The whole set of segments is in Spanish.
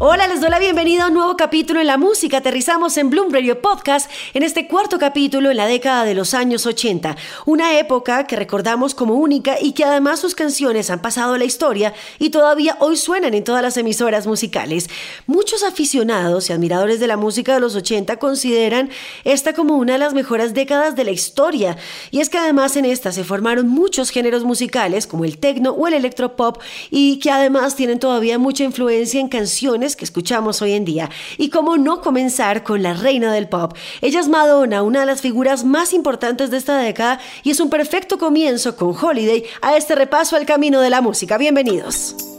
Hola, les doy la bienvenida a un nuevo capítulo en la música. Aterrizamos en Bloom Radio Podcast en este cuarto capítulo en la década de los años 80, una época que recordamos como única y que además sus canciones han pasado a la historia y todavía hoy suenan en todas las emisoras musicales. Muchos aficionados y admiradores de la música de los 80 consideran esta como una de las mejores décadas de la historia, y es que además en esta se formaron muchos géneros musicales como el techno o el electropop y que además tienen todavía mucha influencia en canciones que escuchamos hoy en día. Y cómo no comenzar con la reina del pop. Ella es Madonna, una de las figuras más importantes de esta década y es un perfecto comienzo con Holiday a este repaso al camino de la música. Bienvenidos.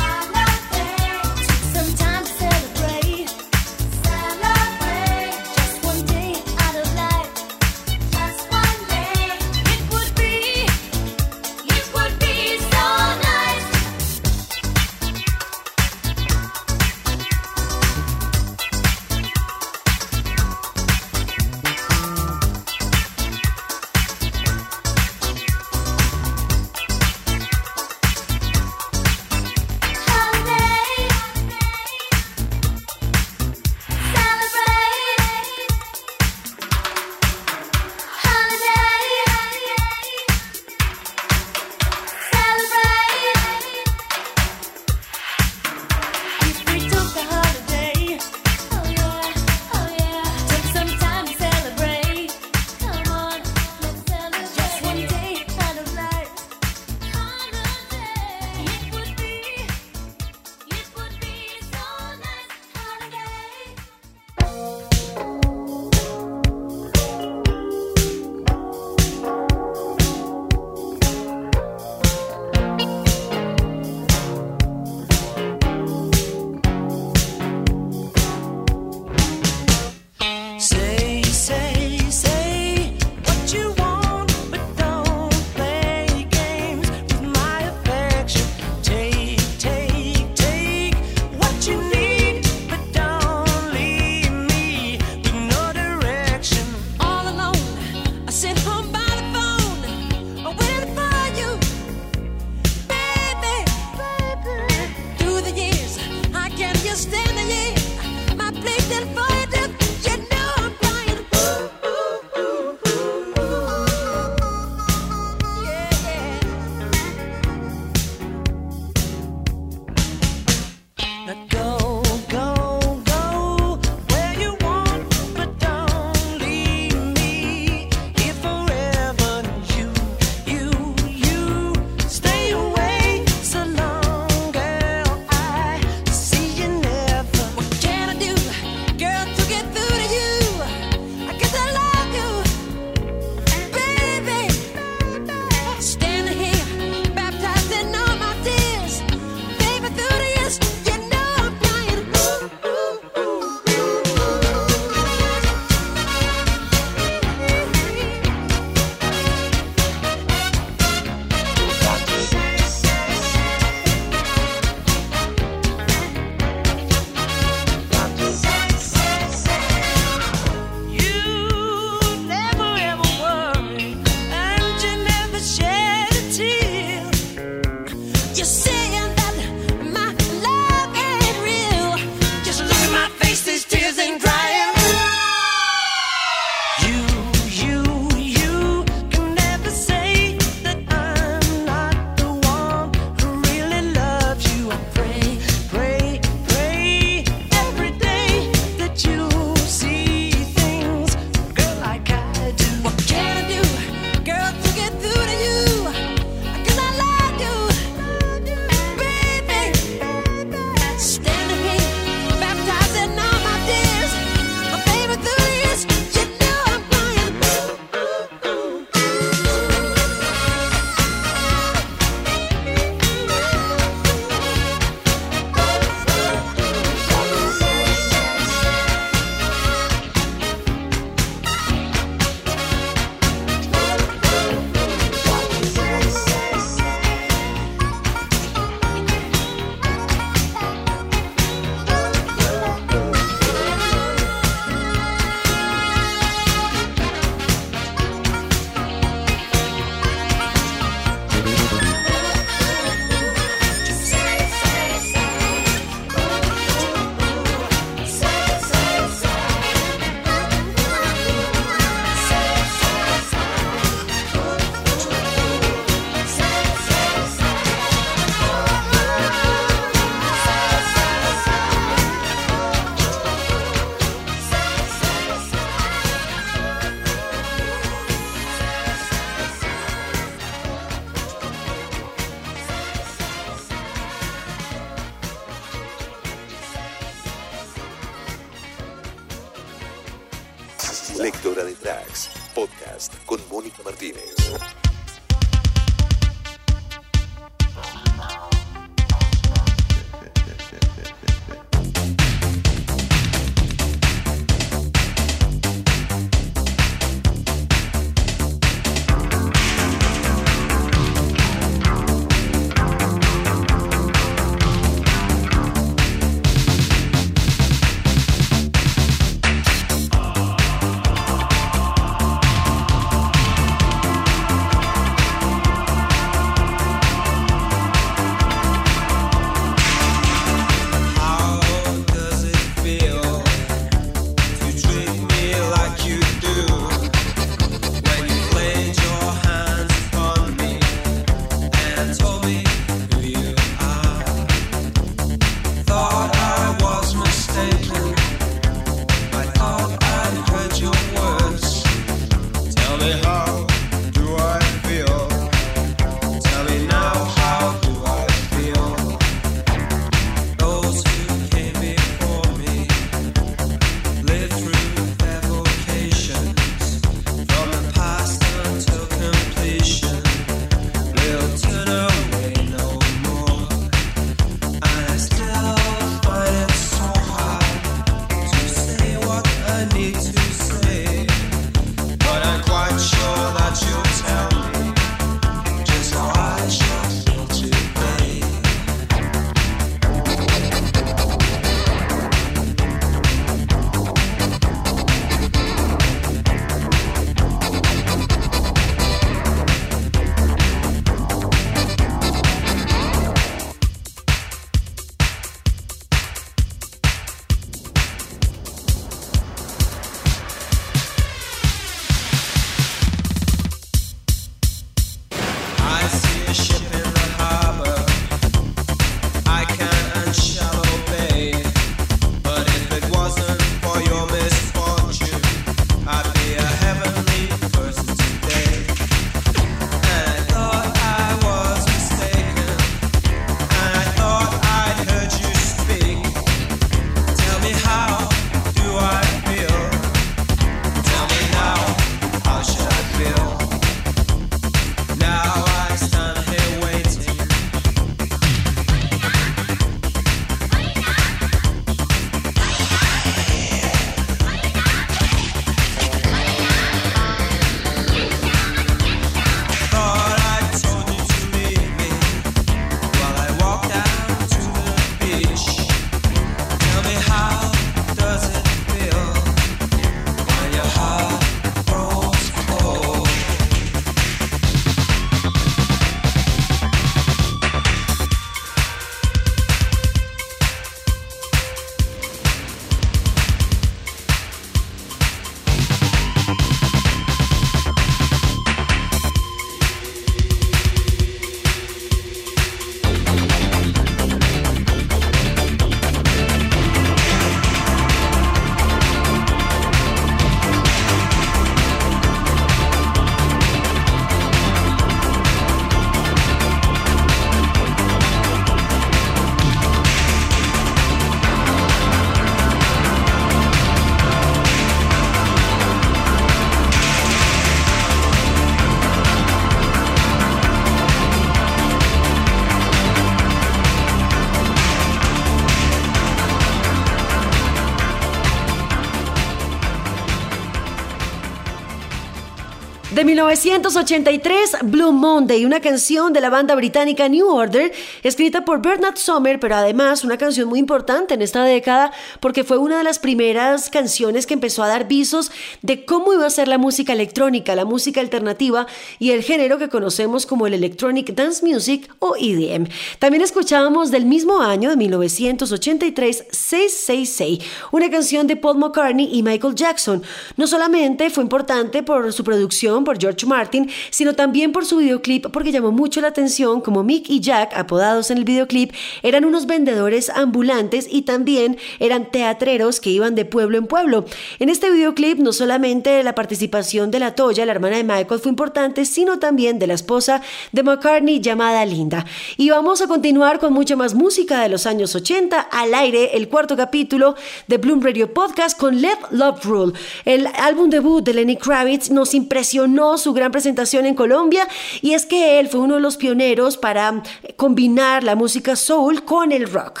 1983, Blue Monday, una canción de la banda británica New Order, escrita por Bernard Sommer, pero además una canción muy importante en esta década porque fue una de las primeras canciones que empezó a dar visos de cómo iba a ser la música electrónica, la música alternativa y el género que conocemos como el Electronic Dance Music o EDM. También escuchábamos del mismo año, de 1983, 666, una canción de Paul McCartney y Michael Jackson. No solamente fue importante por su producción, por George Martin, sino también por su videoclip porque llamó mucho la atención como Mick y Jack, apodados en el videoclip, eran unos vendedores ambulantes y también eran teatreros que iban de pueblo en pueblo. En este videoclip no solamente la participación de la Toya, la hermana de Michael, fue importante, sino también de la esposa de McCartney llamada Linda. Y vamos a continuar con mucha más música de los años 80 al aire, el cuarto capítulo de Bloom Radio Podcast con Let Love Rule. El álbum debut de Lenny Kravitz nos impresionó su gran presentación en Colombia y es que él fue uno de los pioneros para combinar la música soul con el rock.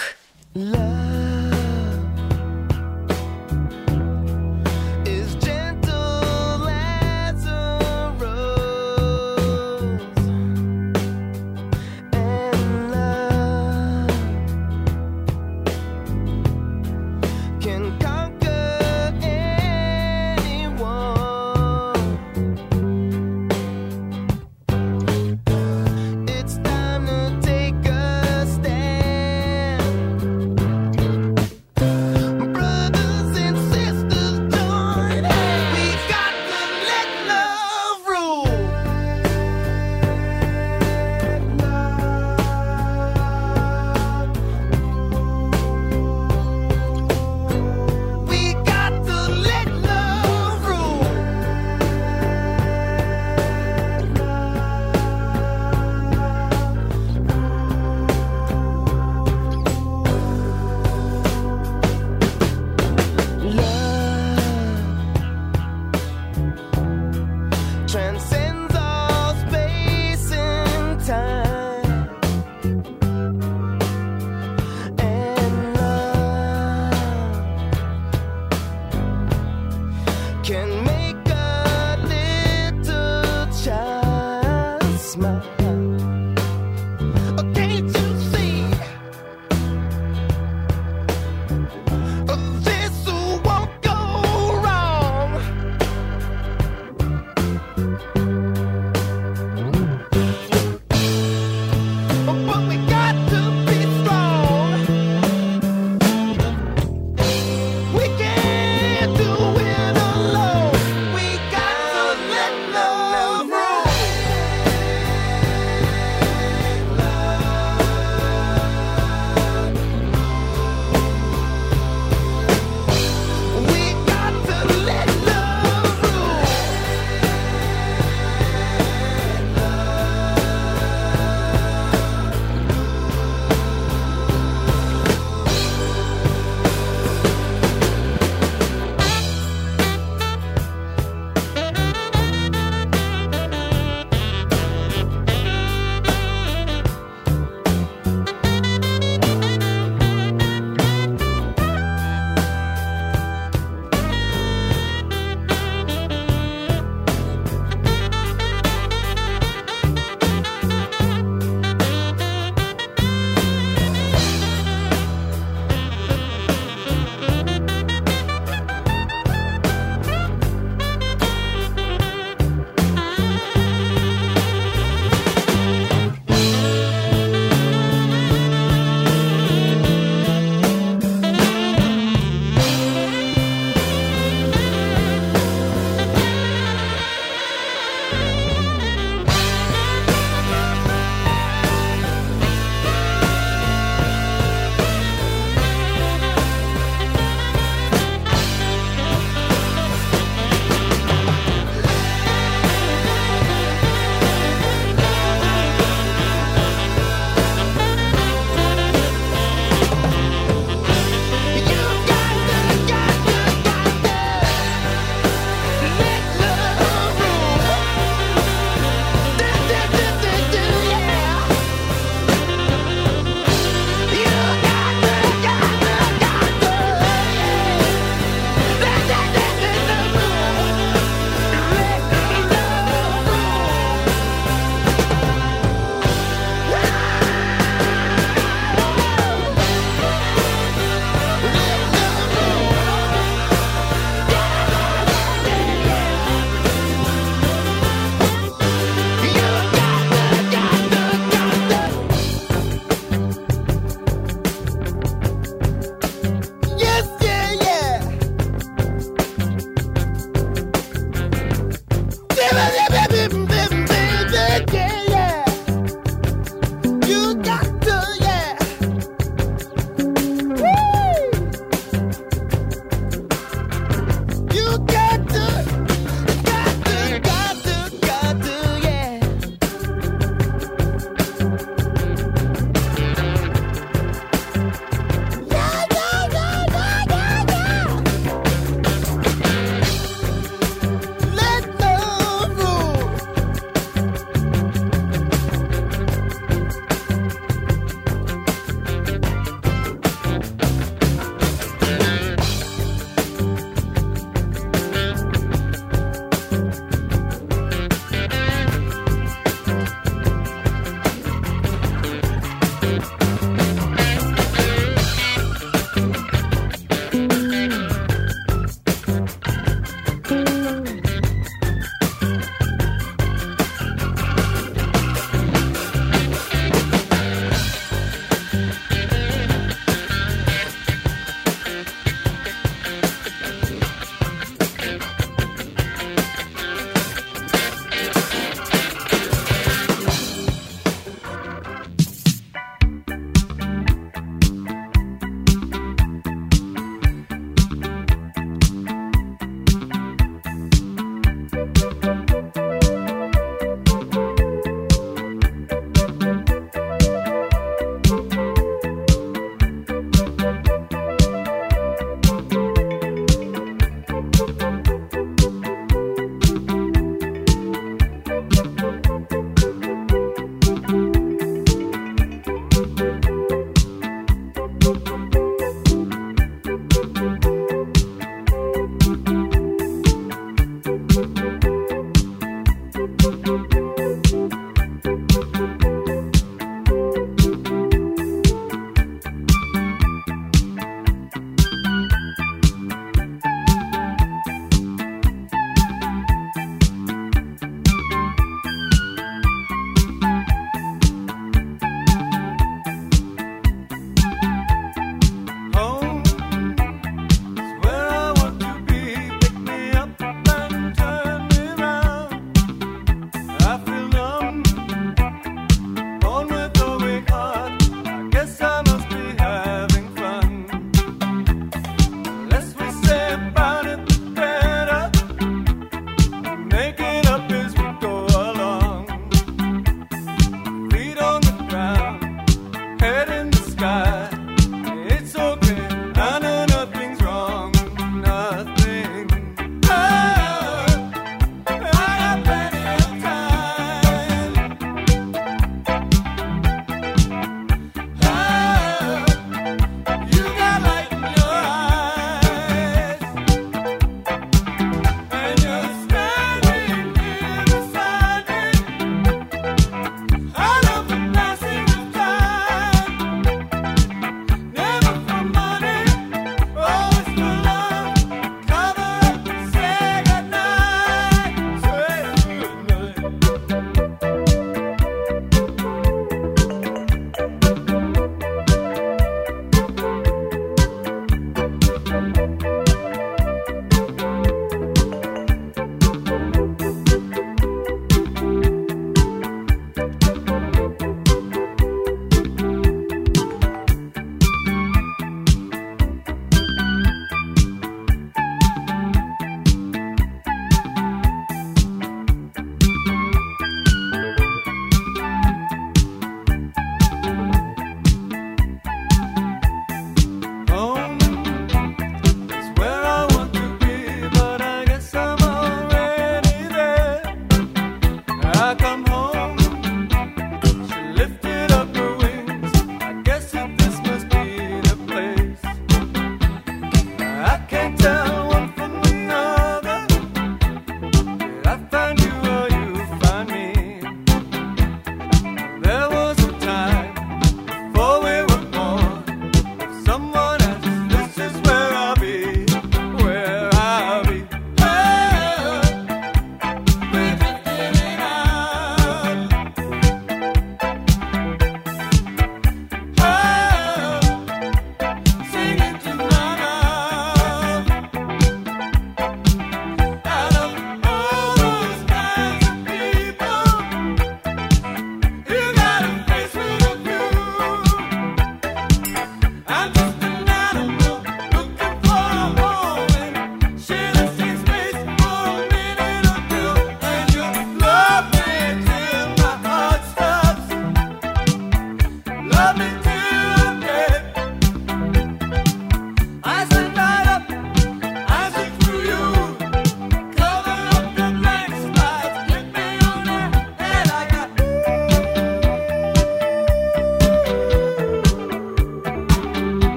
La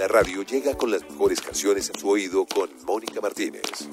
la radio llega con las mejores canciones a su oído con Mónica Martínez.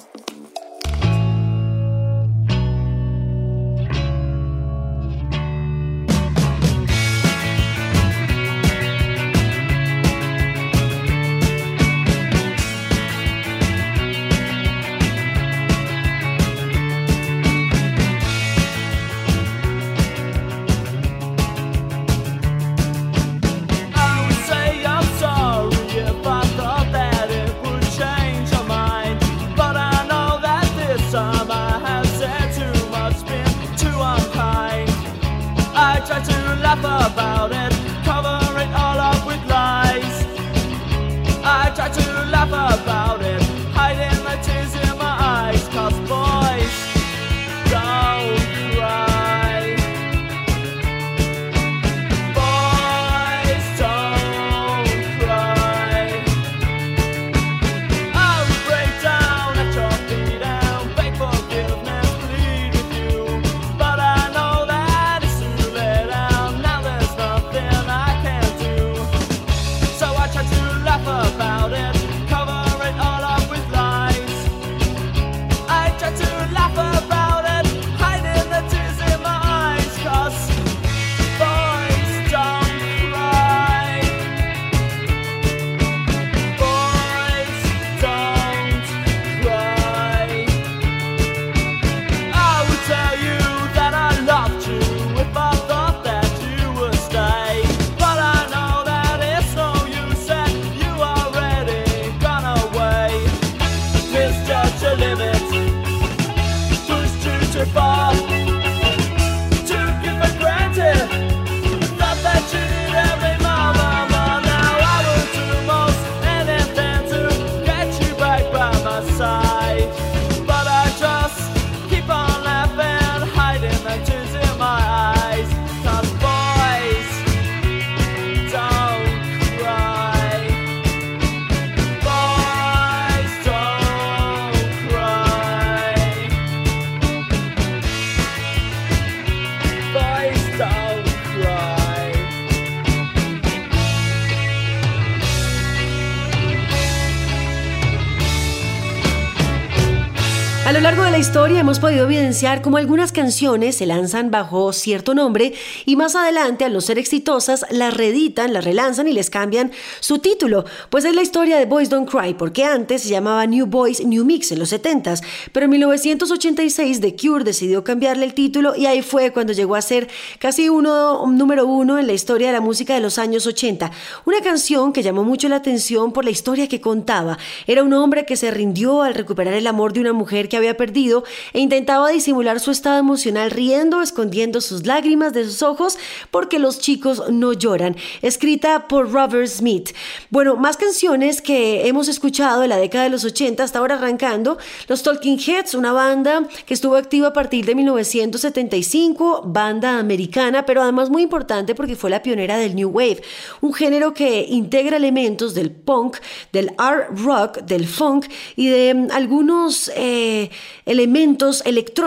Evidenciar cómo algunas canciones se lanzan bajo cierto nombre y más adelante, al no ser exitosas, las reeditan, las relanzan y les cambian su título. Pues es la historia de Boys Don't Cry, porque antes se llamaba New Boys New Mix en los 70s, pero en 1986 The Cure decidió cambiarle el título y ahí fue cuando llegó a ser casi uno número uno en la historia de la música de los años 80. Una canción que llamó mucho la atención por la historia que contaba. Era un hombre que se rindió al recuperar el amor de una mujer que había perdido e intentaba disimular su estado emocional riendo, escondiendo sus lágrimas de sus ojos porque los chicos no lloran. Escrita por Robert Smith. Bueno, más canciones que hemos escuchado en la década de los 80 hasta ahora arrancando. Los Talking Heads, una banda que estuvo activa a partir de 1975, banda americana, pero además muy importante porque fue la pionera del New Wave, un género que integra elementos del punk, del art rock, del funk y de algunos eh, elementos electrónicos,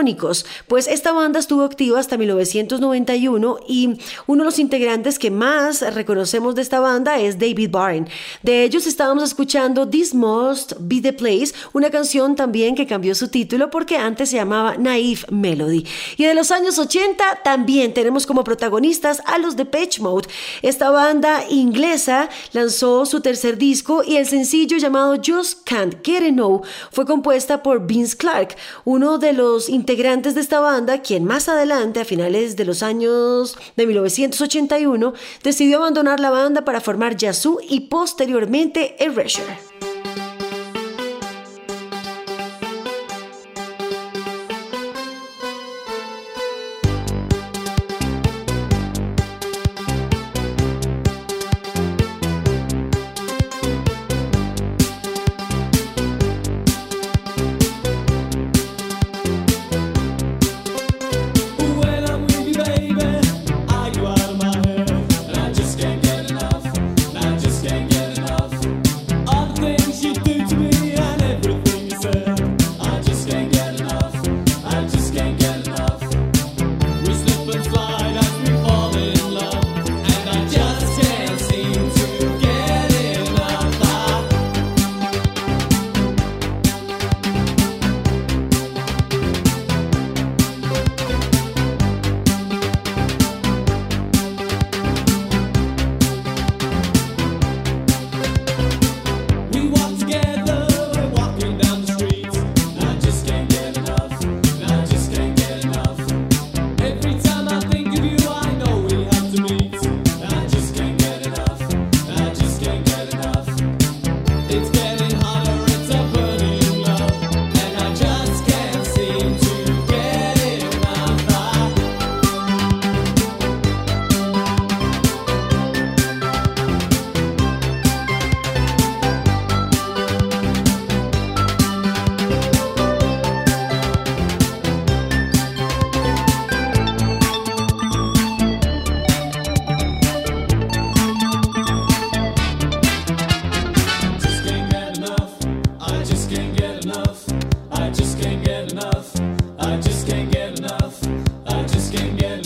pues esta banda estuvo activa hasta 1991 y uno de los integrantes que más reconocemos de esta banda es David Byrne. De ellos estábamos escuchando This Must Be the Place, una canción también que cambió su título porque antes se llamaba Naive Melody. Y de los años 80 también tenemos como protagonistas a los de Pitch Mode. Esta banda inglesa lanzó su tercer disco y el sencillo llamado Just Can't Get Enough fue compuesta por Vince Clark, uno de los integrantes de esta banda, quien más adelante, a finales de los años de 1981, decidió abandonar la banda para formar Yazoo y posteriormente Erasure.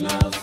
love.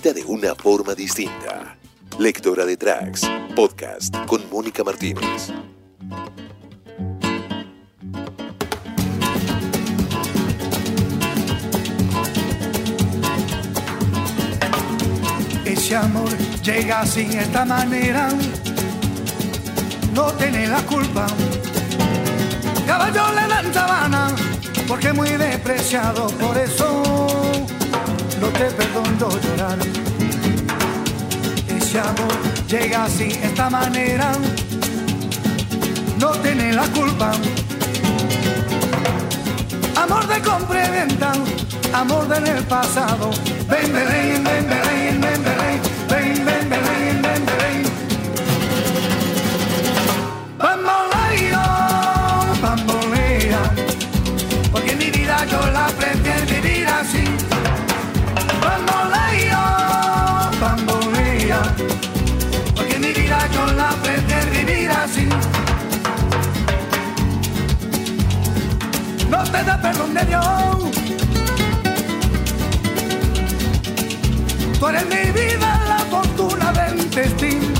De una forma distinta. Lectora de tracks. Podcast con Mónica Martínez. Ese amor llega así, esta manera, no tiene la culpa. Caballo le dan sabana, porque muy despreciado, por eso no te perdono llorar. Ese amor llega así, esta manera, no tiene la culpa. Amor de compra y venta, amor del pasado. Ven, Belén, ven, Belén, ven, Tú eres mi vida, la fortuna del destino.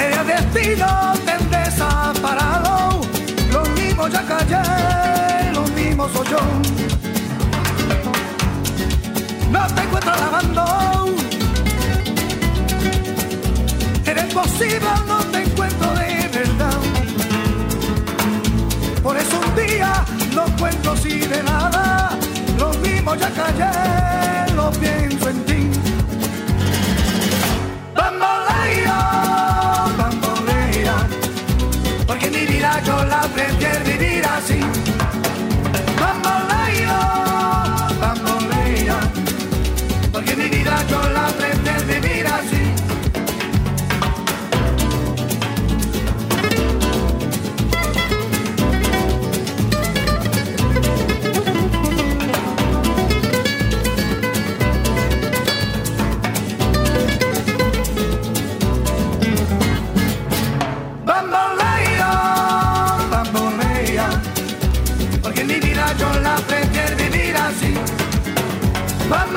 El destino te desaparado. Lo mismo ya callé, lo mismo soy yo. No te encuentro lavando. Eres posible, no te encuentro de verdad. Por eso un día no cuento así de nada. Lo mismo ya callé, lo pienso en ti. Bambolea, bambolea, porque mi vida yo la prefiero vivir así.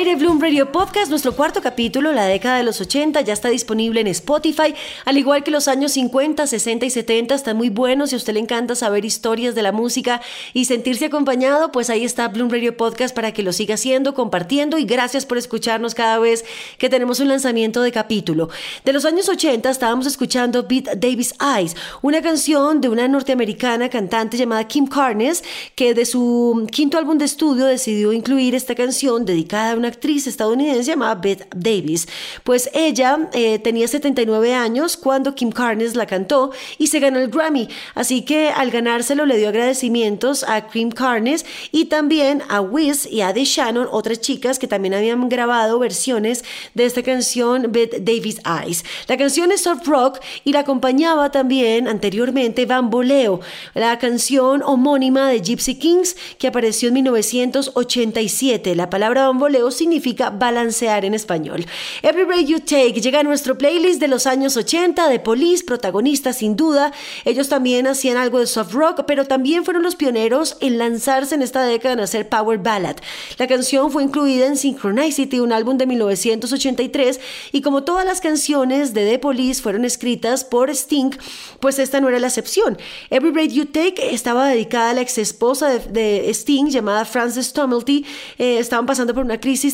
aire Bloom Radio Podcast, nuestro cuarto capítulo, la década de los 80, ya está disponible en Spotify, al igual que los años 50, 60 y 70, están muy buenos. Si a usted le encanta saber historias de la música y sentirse acompañado, pues ahí está Bloom Radio Podcast para que lo siga haciendo, compartiendo y gracias por escucharnos cada vez que tenemos un lanzamiento de capítulo. De los años 80 estábamos escuchando Beat Davis Eyes, una canción de una norteamericana cantante llamada Kim Carnes, que de su quinto álbum de estudio decidió incluir esta canción dedicada a una actriz estadounidense llamada Beth Davis. Pues ella eh, tenía 79 años cuando Kim Carnes la cantó y se ganó el Grammy. Así que al ganárselo le dio agradecimientos a Kim Carnes y también a Wiz y a The Shannon, otras chicas que también habían grabado versiones de esta canción Beth Davis Eyes. La canción es soft rock y la acompañaba también anteriormente Bamboleo, la canción homónima de Gypsy Kings que apareció en 1987. La palabra bamboleo significa balancear en español. Every Break You Take llega a nuestro playlist de los años 80 de Police, protagonistas sin duda. Ellos también hacían algo de soft rock, pero también fueron los pioneros en lanzarse en esta década en hacer power ballad. La canción fue incluida en Synchronicity, un álbum de 1983, y como todas las canciones de The Police fueron escritas por Sting, pues esta no era la excepción. Every Break You Take estaba dedicada a la ex esposa de, Sting llamada Frances Tumulty. Eh, estaban pasando por una crisis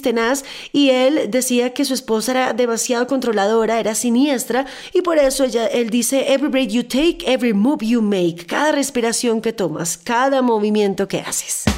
y él decía que su esposa era demasiado controladora, era siniestra y por eso él dice Every breath you take, every move you make, cada respiración que tomas, cada movimiento que haces.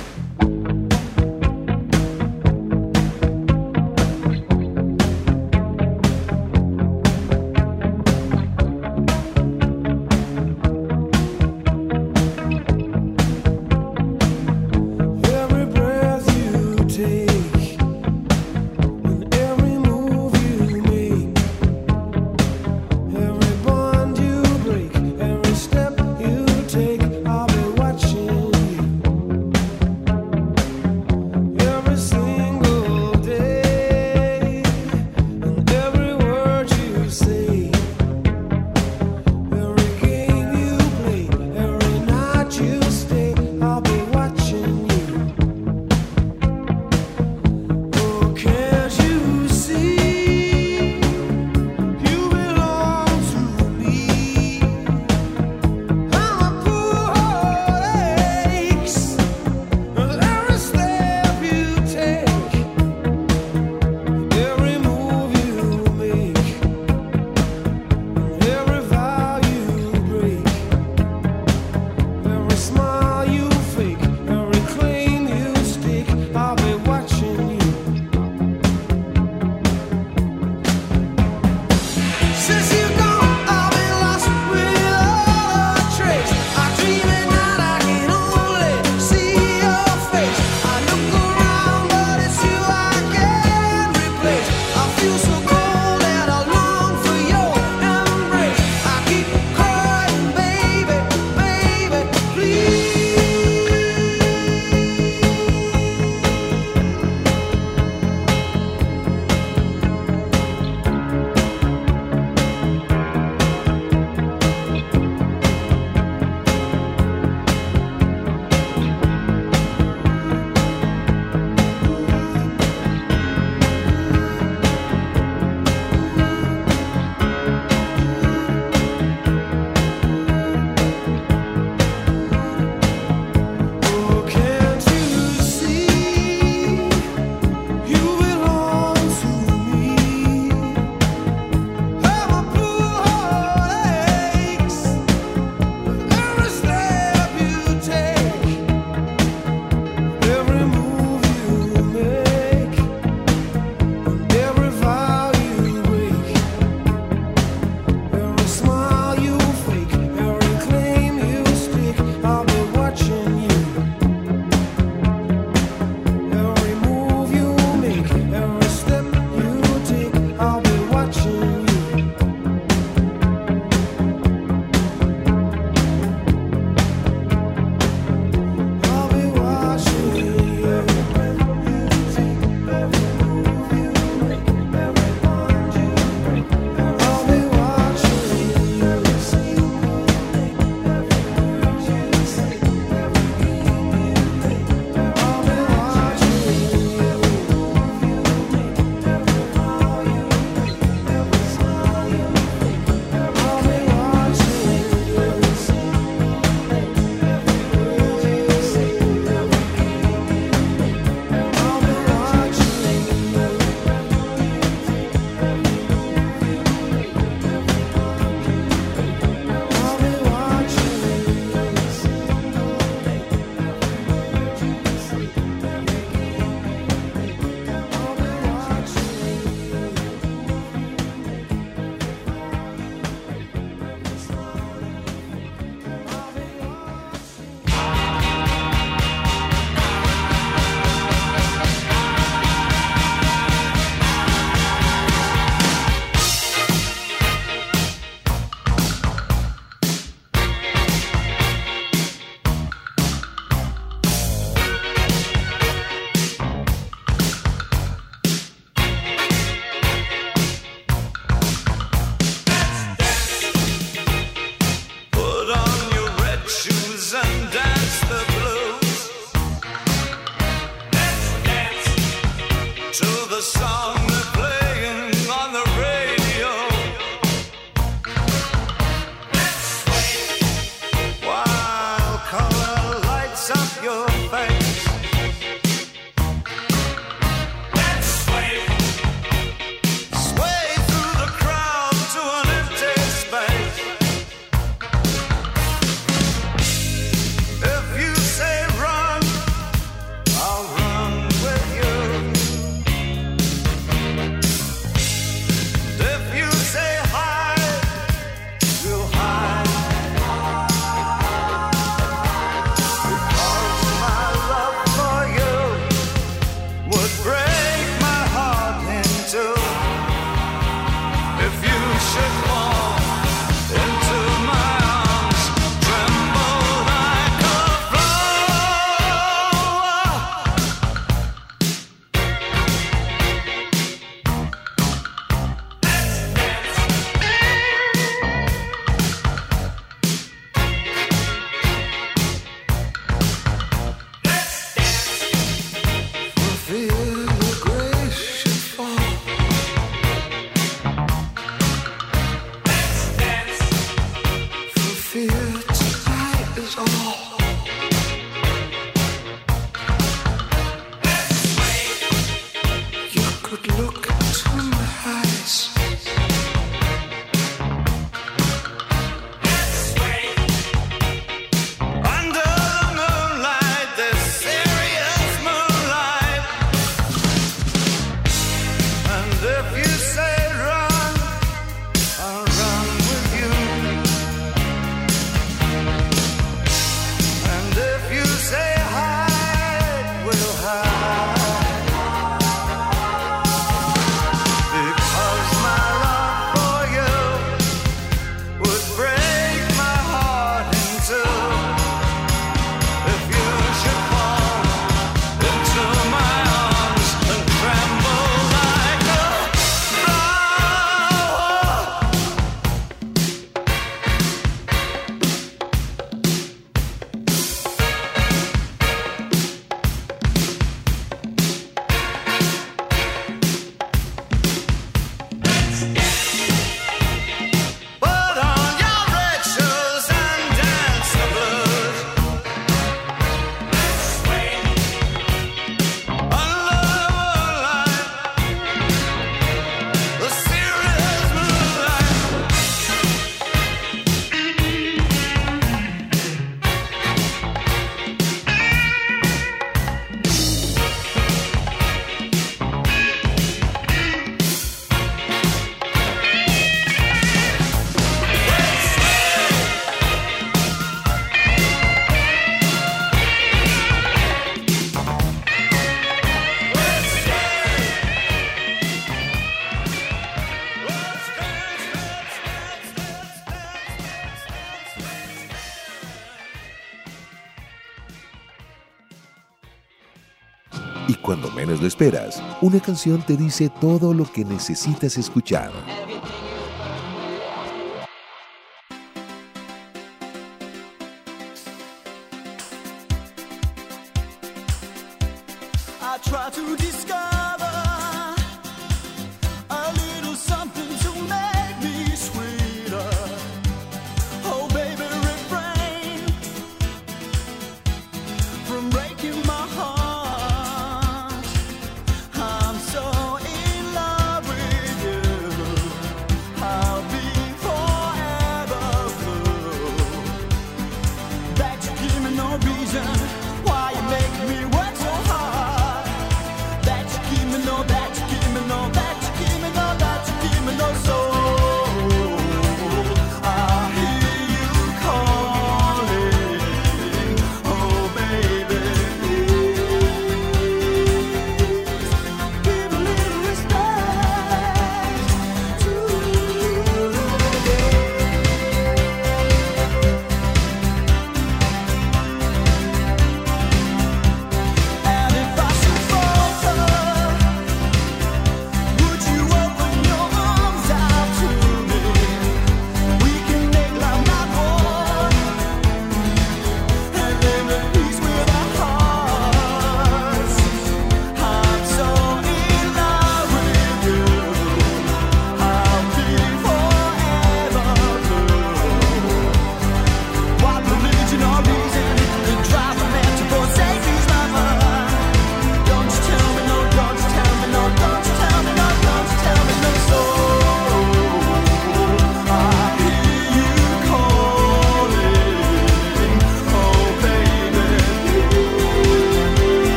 Una canción te dice todo lo que necesitas escuchar.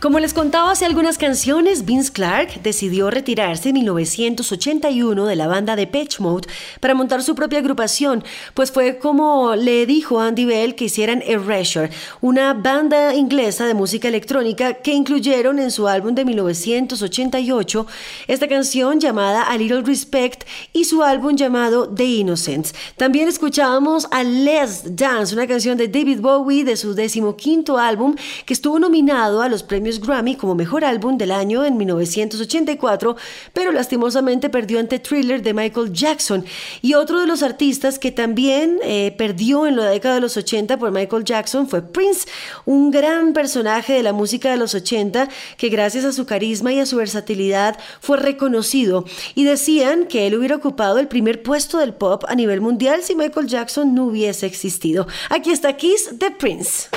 Como les contaba hace algunas canciones, Vince Clark decidió retirarse en 1981 de la banda de Pitch Mode para montar su propia agrupación, pues fue como le dijo Andy Bell que hicieran Erasure, una banda inglesa de música electrónica que incluyeron en su álbum de 1988 esta canción llamada A Little Respect y su álbum llamado The Innocents. También escuchábamos a Let's Dance, una canción de David Bowie de su decimoquinto álbum que estuvo nominado a los premios Grammy como mejor álbum del año en 1984, pero lastimosamente perdió ante Thriller de Michael Jackson. Y otro de los artistas que también eh, perdió en la década de los 80 por Michael Jackson fue Prince, un gran personaje de la música de los 80 que gracias a su carisma y a su versatilidad fue reconocido. Y decían que él hubiera ocupado el primer puesto del pop a nivel mundial si Michael Jackson no hubiese existido. Aquí está Kiss de Prince.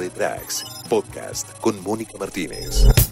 De Tracks, podcast con Mónica Martínez.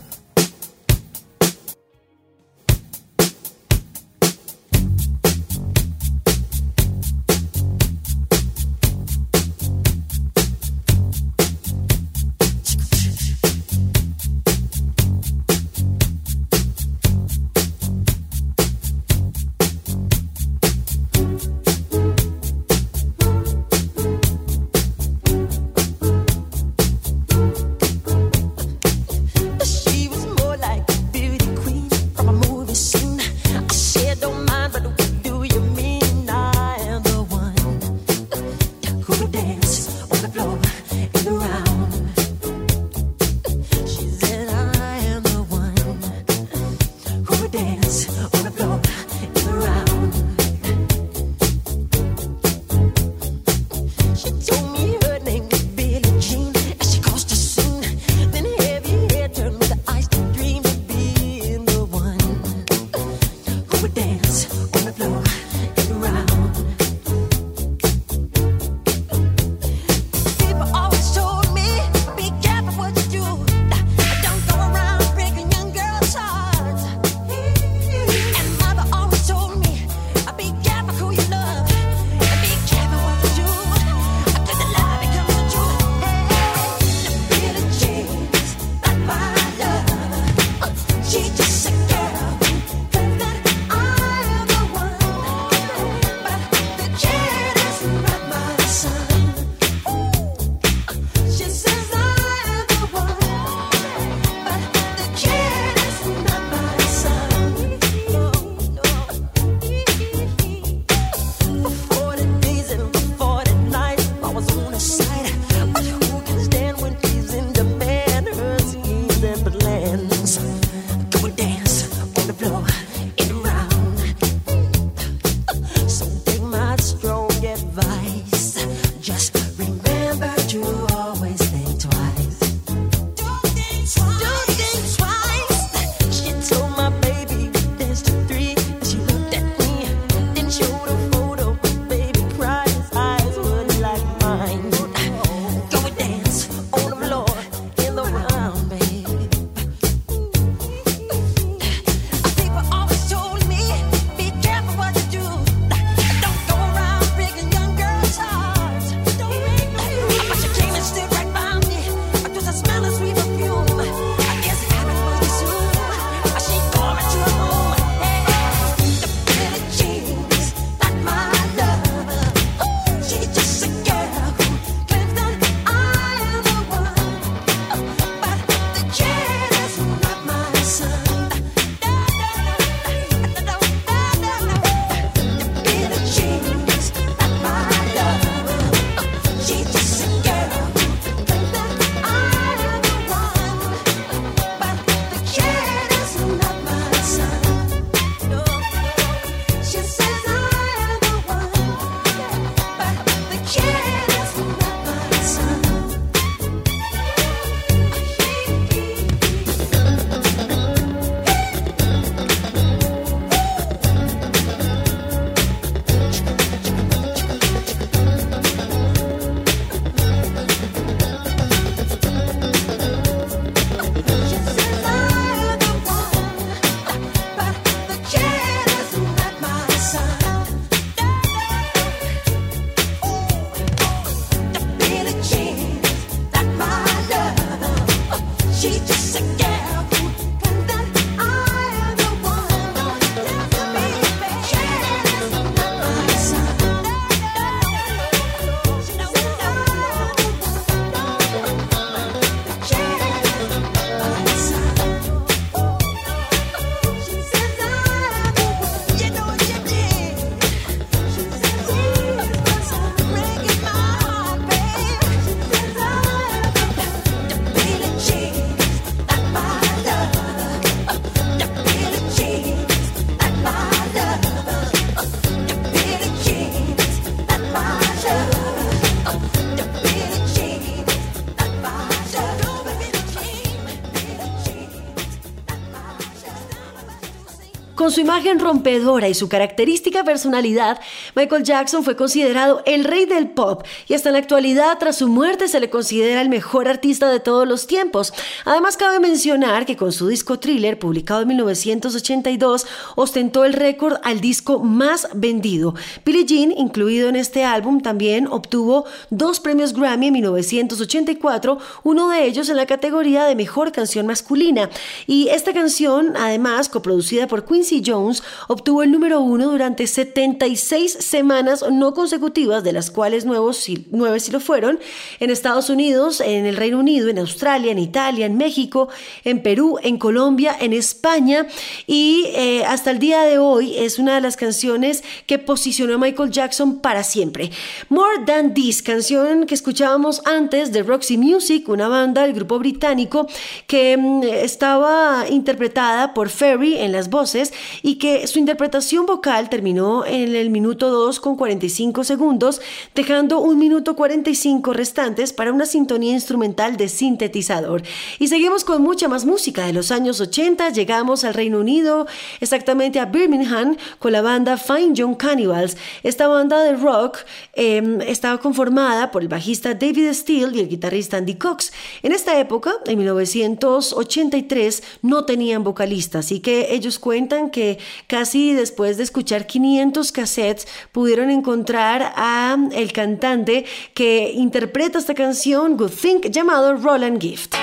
Su imagen rompedora y su característica personalidad, Michael Jackson fue considerado el rey del pop y hasta en la actualidad, tras su muerte, se le considera el mejor artista de todos los tiempos. Además, cabe mencionar que con su disco Thriller, publicado en 1982, ostentó el récord al disco más vendido. Billie Jean, incluido en este álbum, también obtuvo dos premios Grammy en 1984, uno de ellos en la categoría de mejor canción masculina. Y esta canción, además, coproducida por Quincy Jones, obtuvo el número uno durante 76 semanas no consecutivas, de las cuales nuevos, nueve sí lo fueron, en Estados Unidos, en el Reino Unido, en Australia, en Italia, en México, en Perú, en Colombia, en España y eh, hasta el día de hoy es una de las canciones que posicionó a Michael Jackson para siempre. More Than This, canción que escuchábamos antes de Roxy Music, una banda del grupo británico que mm, estaba interpretada por Ferry en las voces y que su interpretación vocal terminó en el minuto 2 con 45 segundos, dejando un minuto 45 restantes para una sintonía instrumental de sintetizador. Y seguimos con mucha más música de los años 80, llegamos al Reino Unido, exactamente a Birmingham, con la banda Fine Young Cannibals. Esta banda de rock eh, estaba conformada por el bajista David Steele y el guitarrista Andy Cox. En esta época, en 1983, no tenían vocalista, así que ellos cuentan que casi después de escuchar 500 cassettes pudieron encontrar a el cantante que interpreta esta canción Good Think llamado Roland Gift.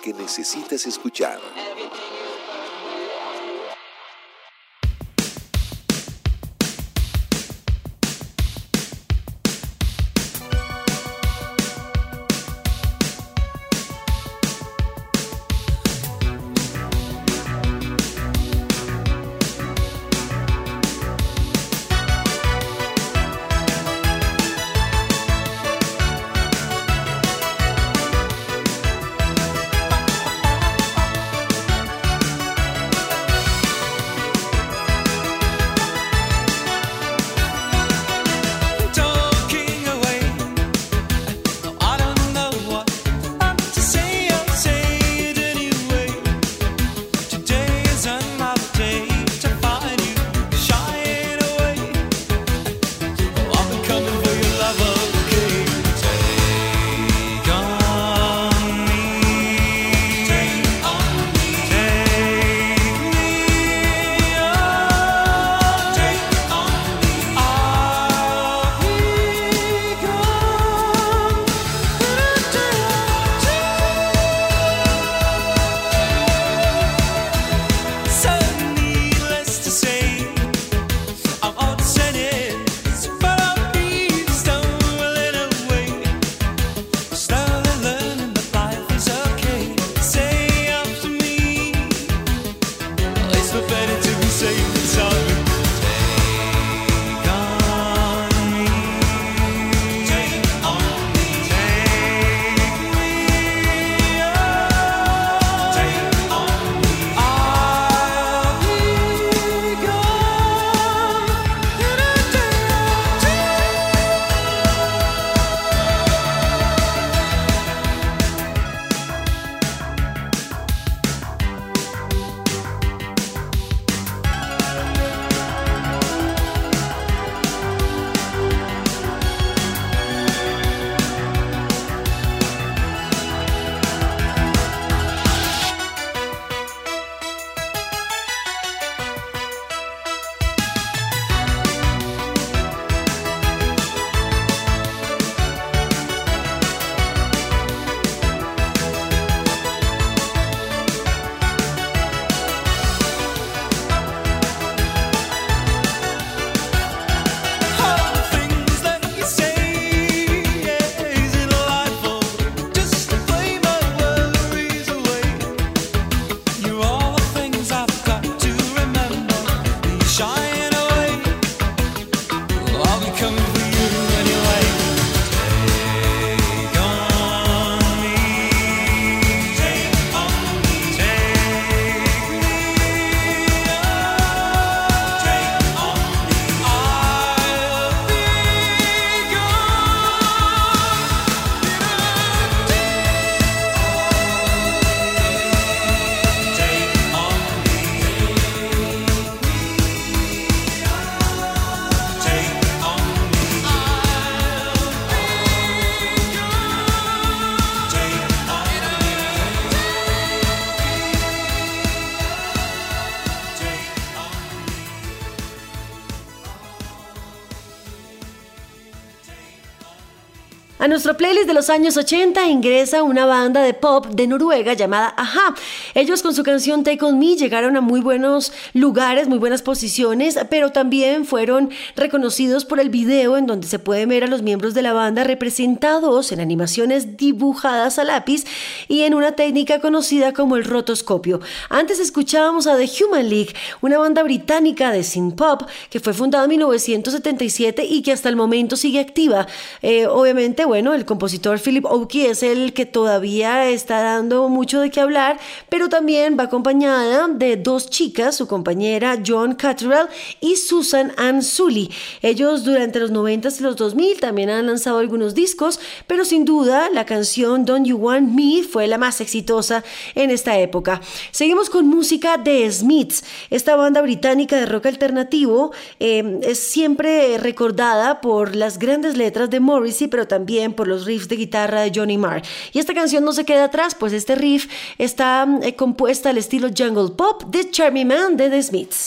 Que necesitas escuchar. Nuestro playlist de los años 80 ingresa una banda de pop de Noruega llamada Aja. Ellos con su canción Take On Me llegaron a muy buenos lugares, muy buenas posiciones, pero también fueron reconocidos por el video en donde se pueden ver a los miembros de la banda representados en animaciones dibujadas a lápiz y en una técnica conocida como el rotoscopio. Antes escuchábamos a The Human League, una banda británica de synth pop que fue fundada en 1977 y que hasta el momento sigue activa. Eh, obviamente, bueno, el compositor Philip Oakey es el que todavía está dando mucho de qué hablar, pero también va acompañada de dos chicas, su compañera John Cattrall y Susan Ann Sully. Ellos durante los 90 y los 2000 también han lanzado algunos discos, pero sin duda la canción Don't You Want Me fue la más exitosa en esta época. Seguimos con música de Smiths, esta banda británica de rock alternativo eh, es siempre recordada por las grandes letras de Morrissey, pero también por los riffs de guitarra de Johnny Marr. Y esta canción no se queda atrás, pues este riff está eh, compuesta al estilo jungle pop de Charmy Man de The Smiths.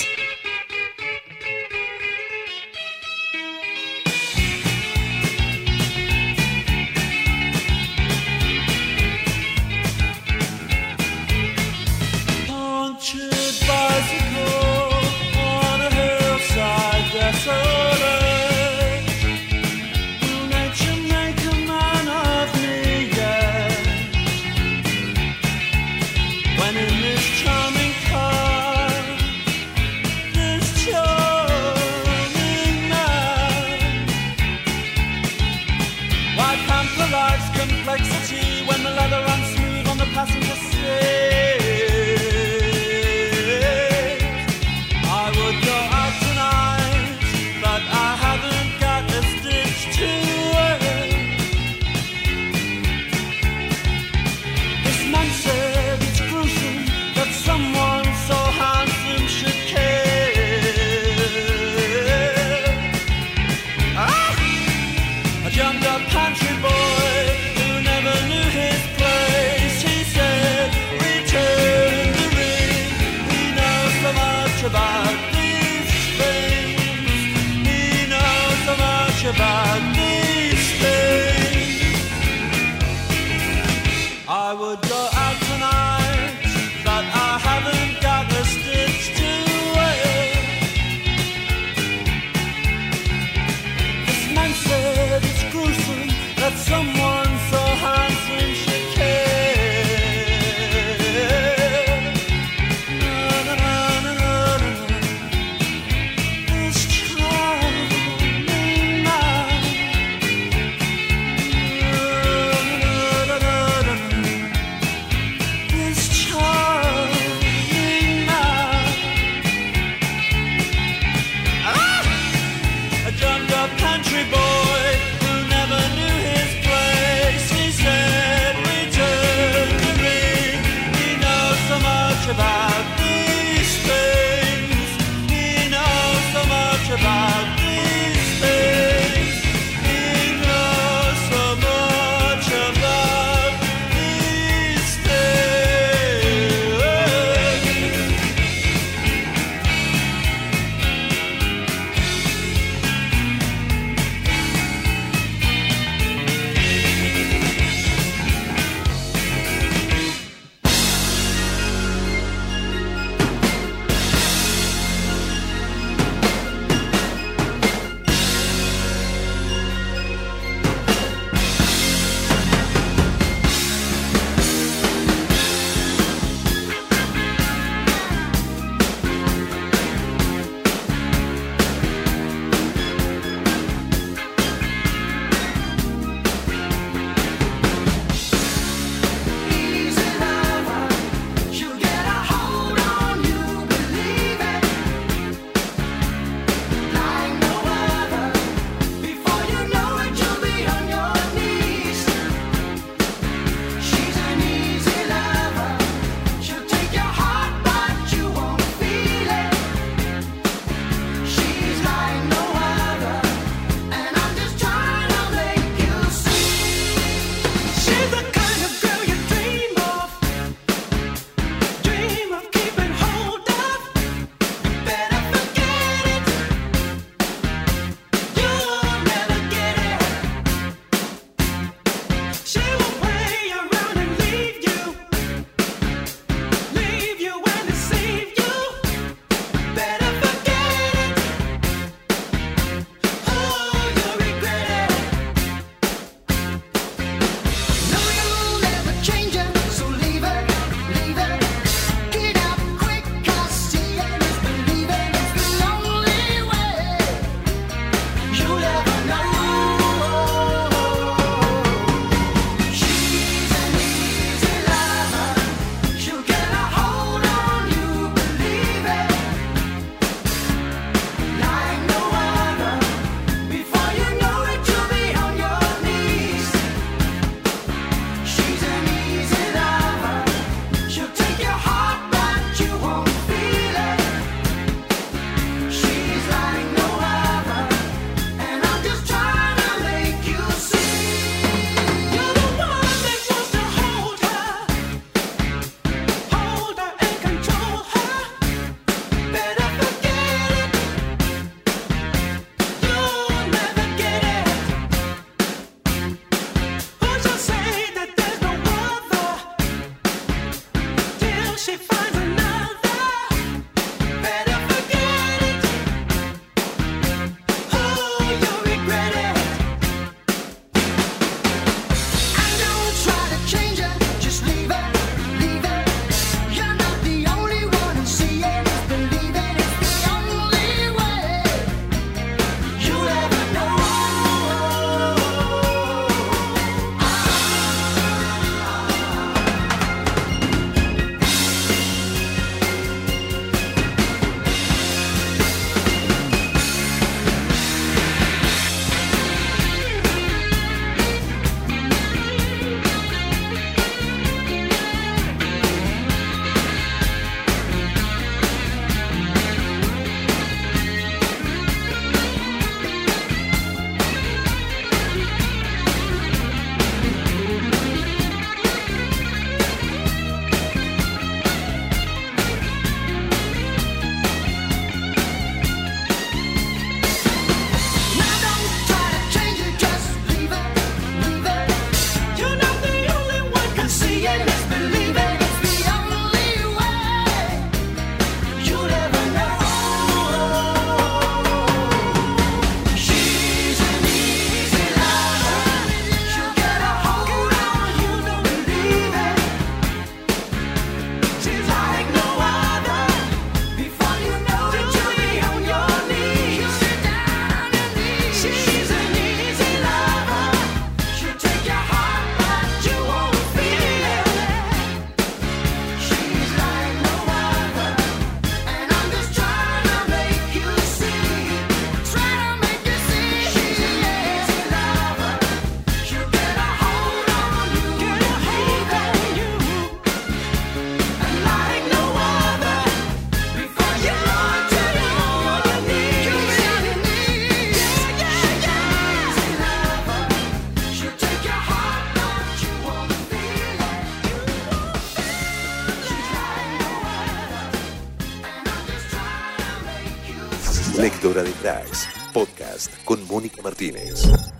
Tracks, podcast con Mónica Martínez.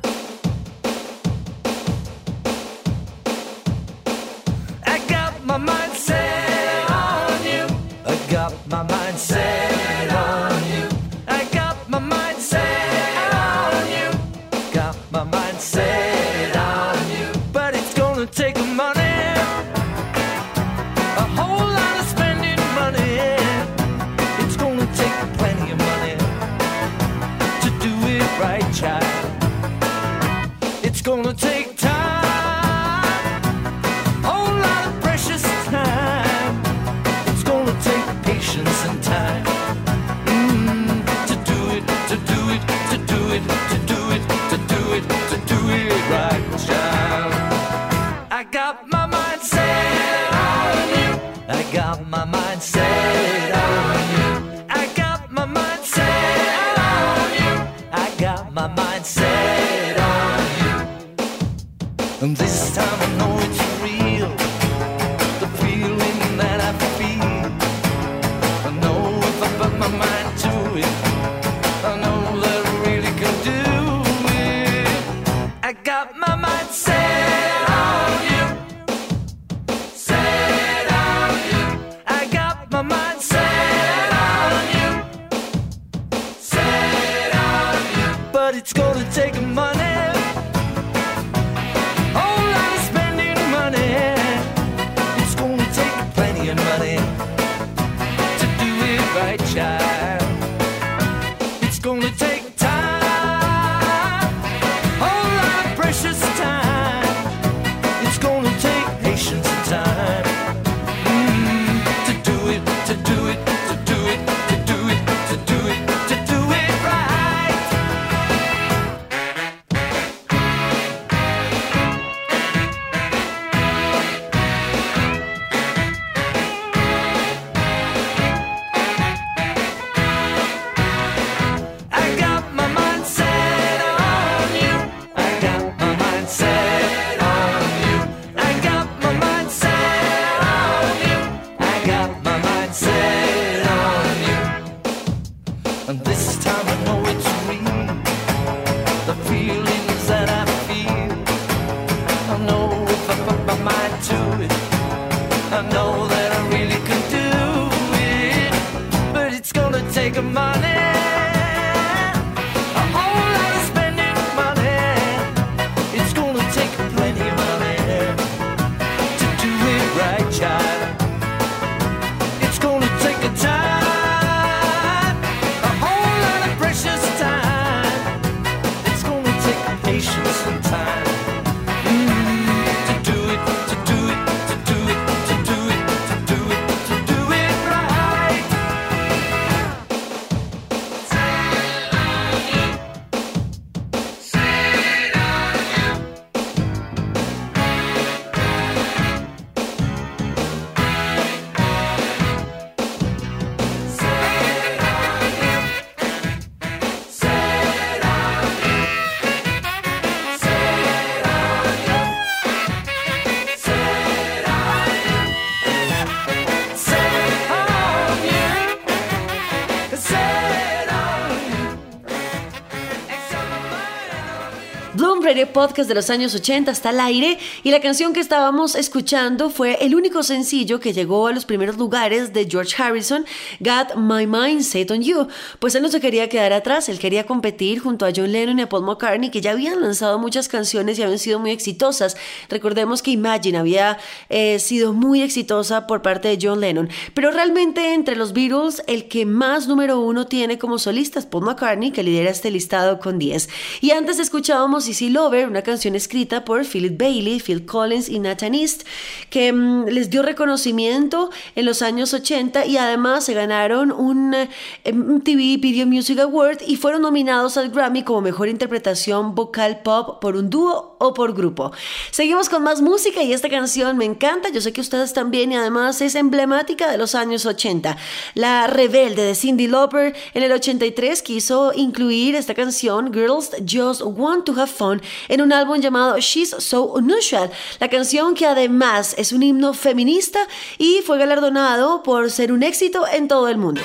Podcast de los años 80 está al aire y la canción que estábamos escuchando fue el único sencillo que llegó a los primeros lugares de George Harrison, Got My Mind Set on You. Pues él no se quería quedar atrás, él quería competir junto a John Lennon y a Paul McCartney que ya habían lanzado muchas canciones y habían sido muy exitosas. Recordemos que Imagine había eh, sido muy exitosa por parte de John Lennon, pero realmente entre los Beatles el que más número uno tiene como solista es Paul McCartney que lidera este listado con 10. Y antes escuchábamos Easy Lover, una canción escrita por Philip Bailey, Phil Collins y Nathan East, que mm, les dio reconocimiento en los años 80 y además se ganaron un eh, MTV Video Music Award y fueron nominados al Grammy como mejor interpretación vocal pop por un dúo o por grupo. Seguimos con más música y esta canción me encanta, yo sé que ustedes también y además es emblemática de los años 80. La rebelde de Cindy Lauper en el 83 quiso incluir esta canción Girls Just Want to Have Fun en un álbum llamado She's So Unusual. La canción que además es un himno feminista y fue galardonado por ser un éxito en todo el mundo.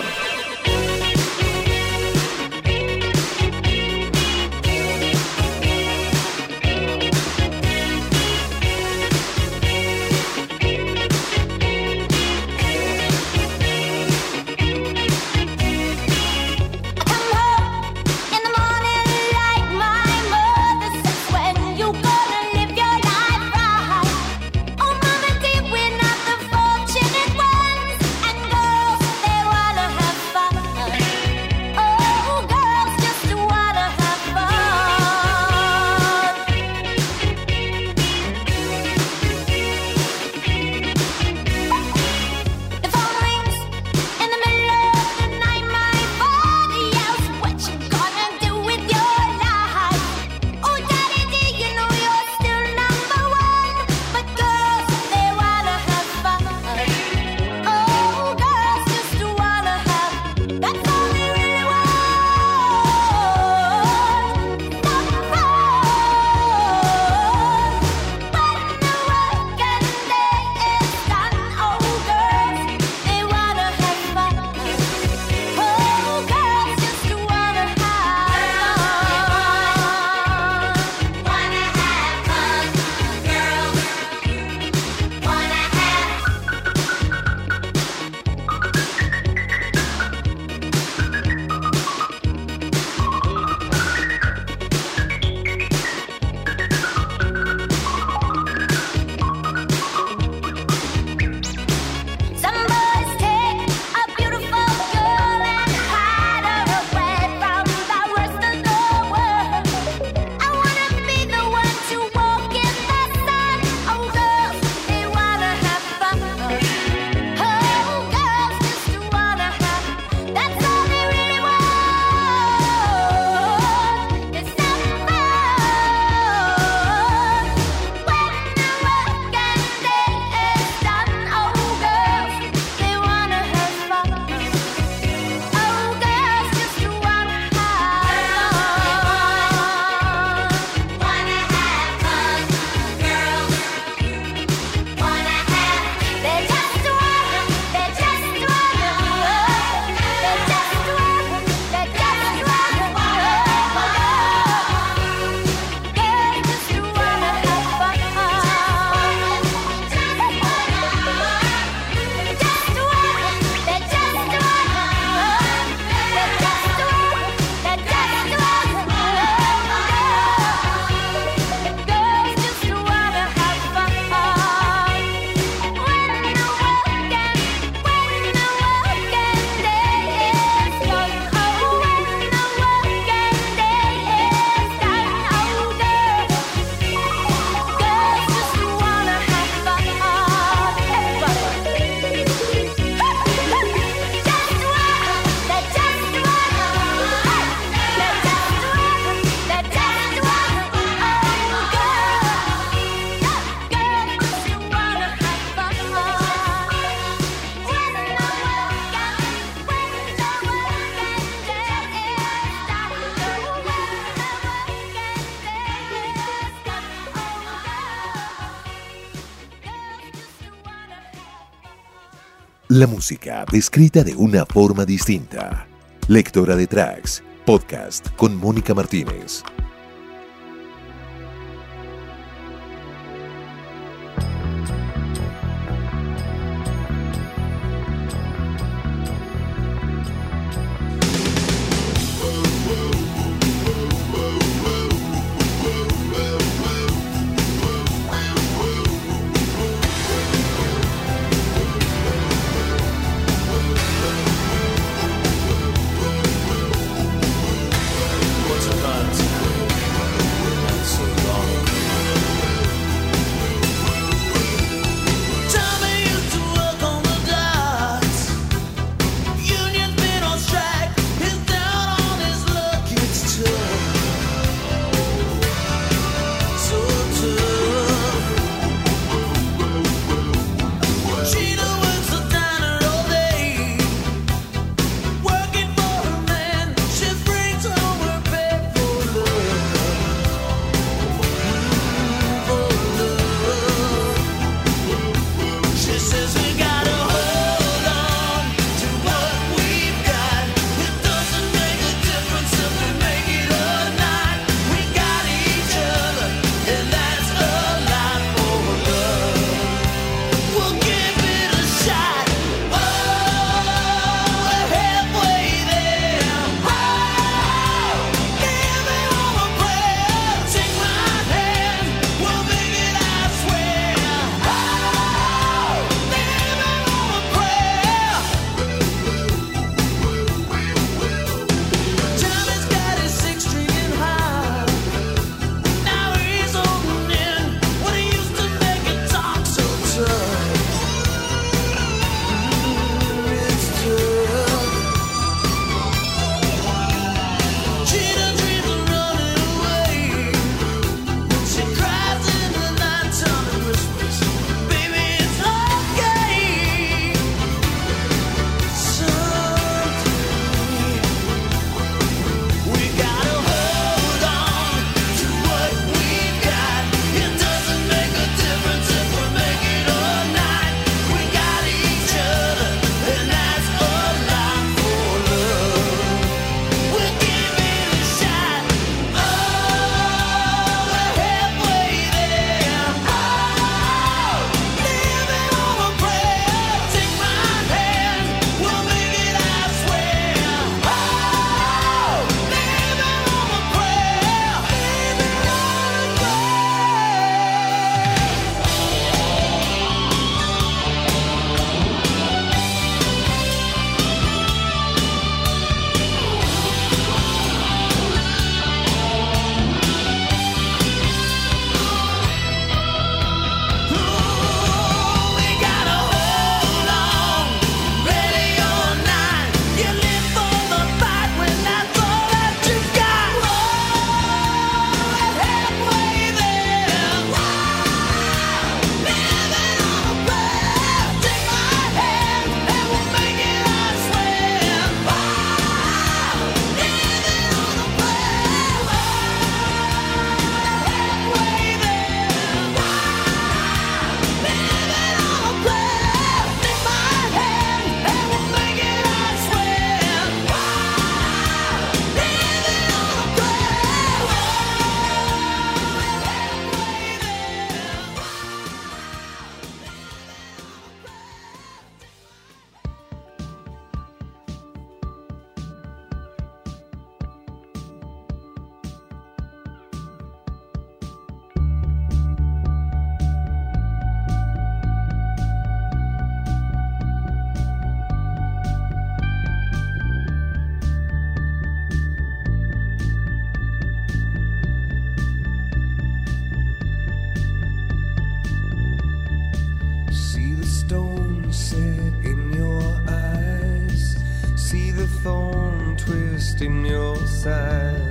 la música descrita de una forma distinta. Lectora de tracks, podcast con Mónica Martínez. in your side.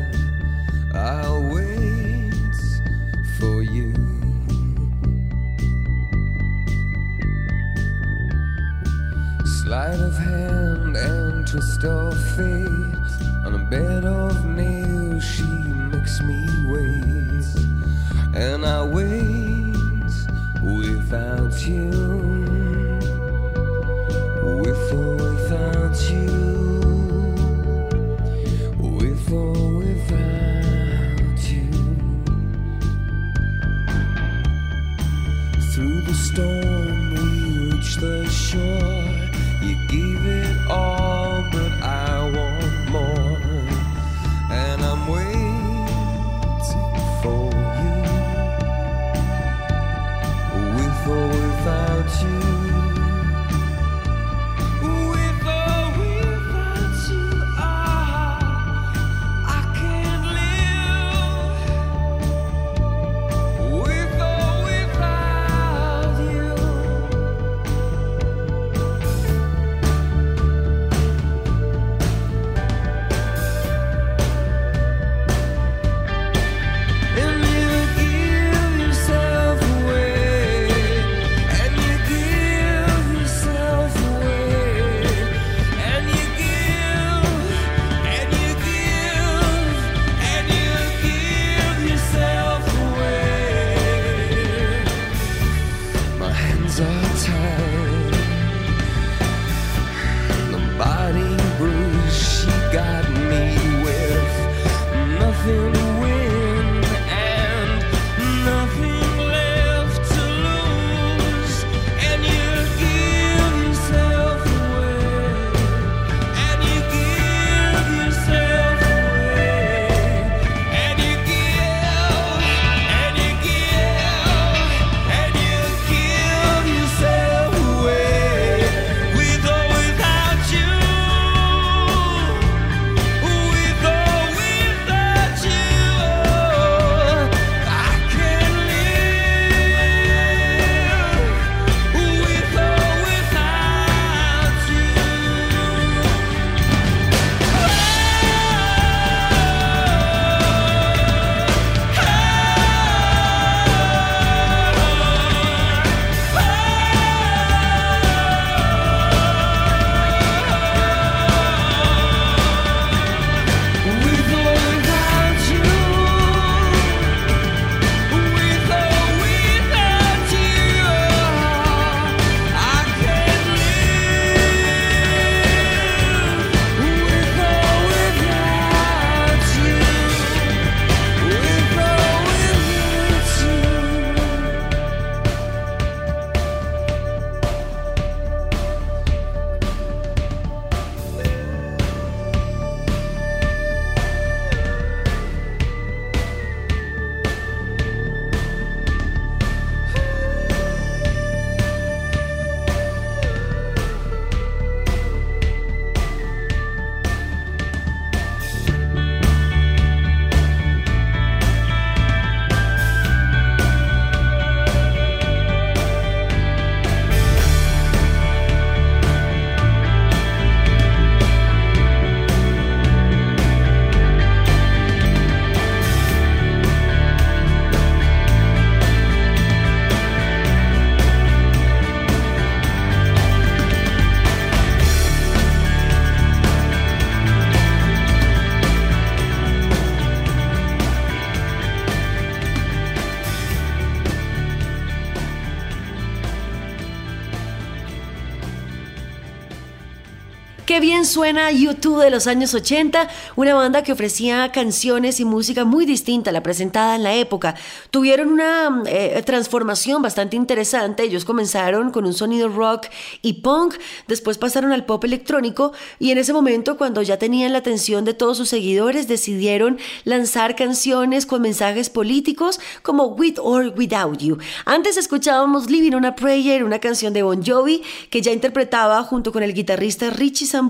Bien suena YouTube de los años 80, una banda que ofrecía canciones y música muy distinta a la presentada en la época. Tuvieron una eh, transformación bastante interesante. Ellos comenzaron con un sonido rock y punk, después pasaron al pop electrónico y en ese momento, cuando ya tenían la atención de todos sus seguidores, decidieron lanzar canciones con mensajes políticos como With or Without You. Antes escuchábamos Living on a Prayer, una canción de Bon Jovi que ya interpretaba junto con el guitarrista Richie Sambora,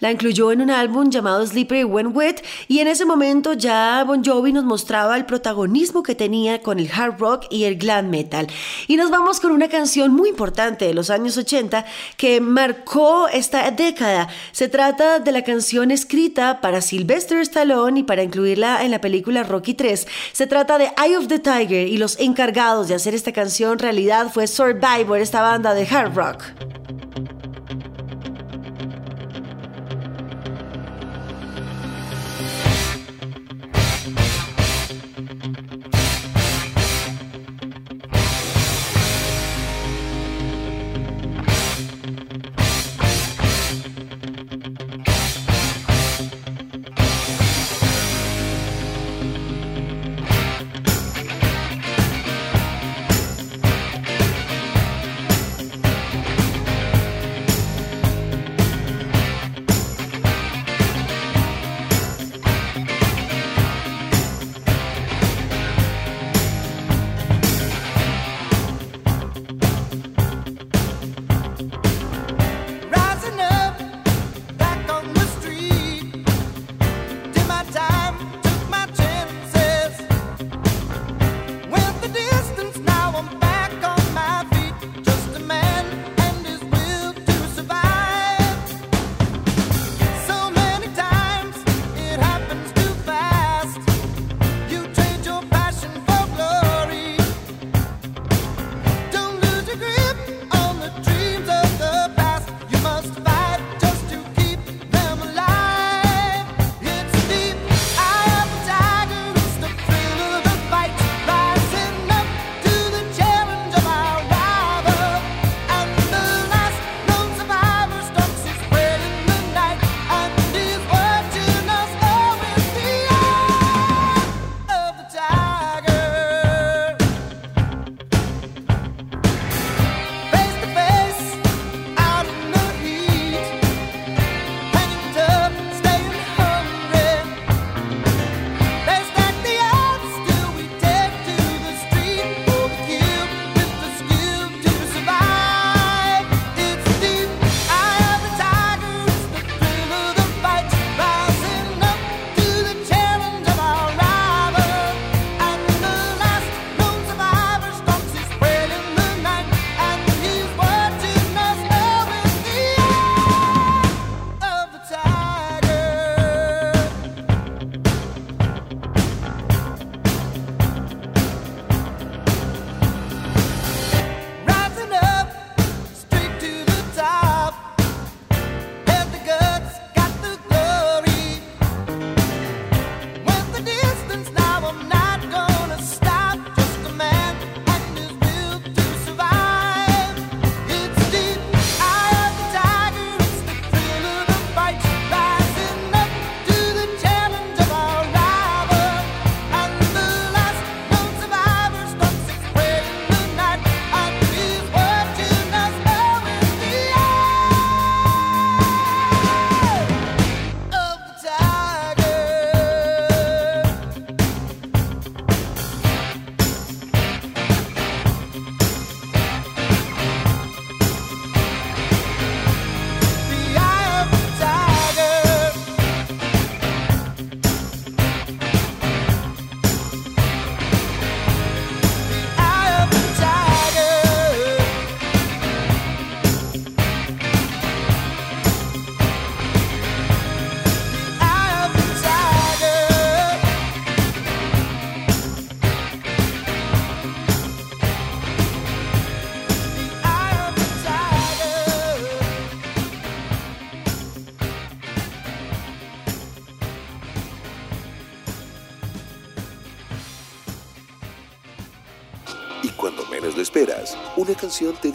la incluyó en un álbum llamado Slippery When Wet y en ese momento ya Bon Jovi nos mostraba el protagonismo que tenía con el hard rock y el glam metal. Y nos vamos con una canción muy importante de los años 80 que marcó esta década. Se trata de la canción escrita para Sylvester Stallone y para incluirla en la película Rocky 3. Se trata de Eye of the Tiger y los encargados de hacer esta canción realidad fue Survivor, esta banda de hard rock.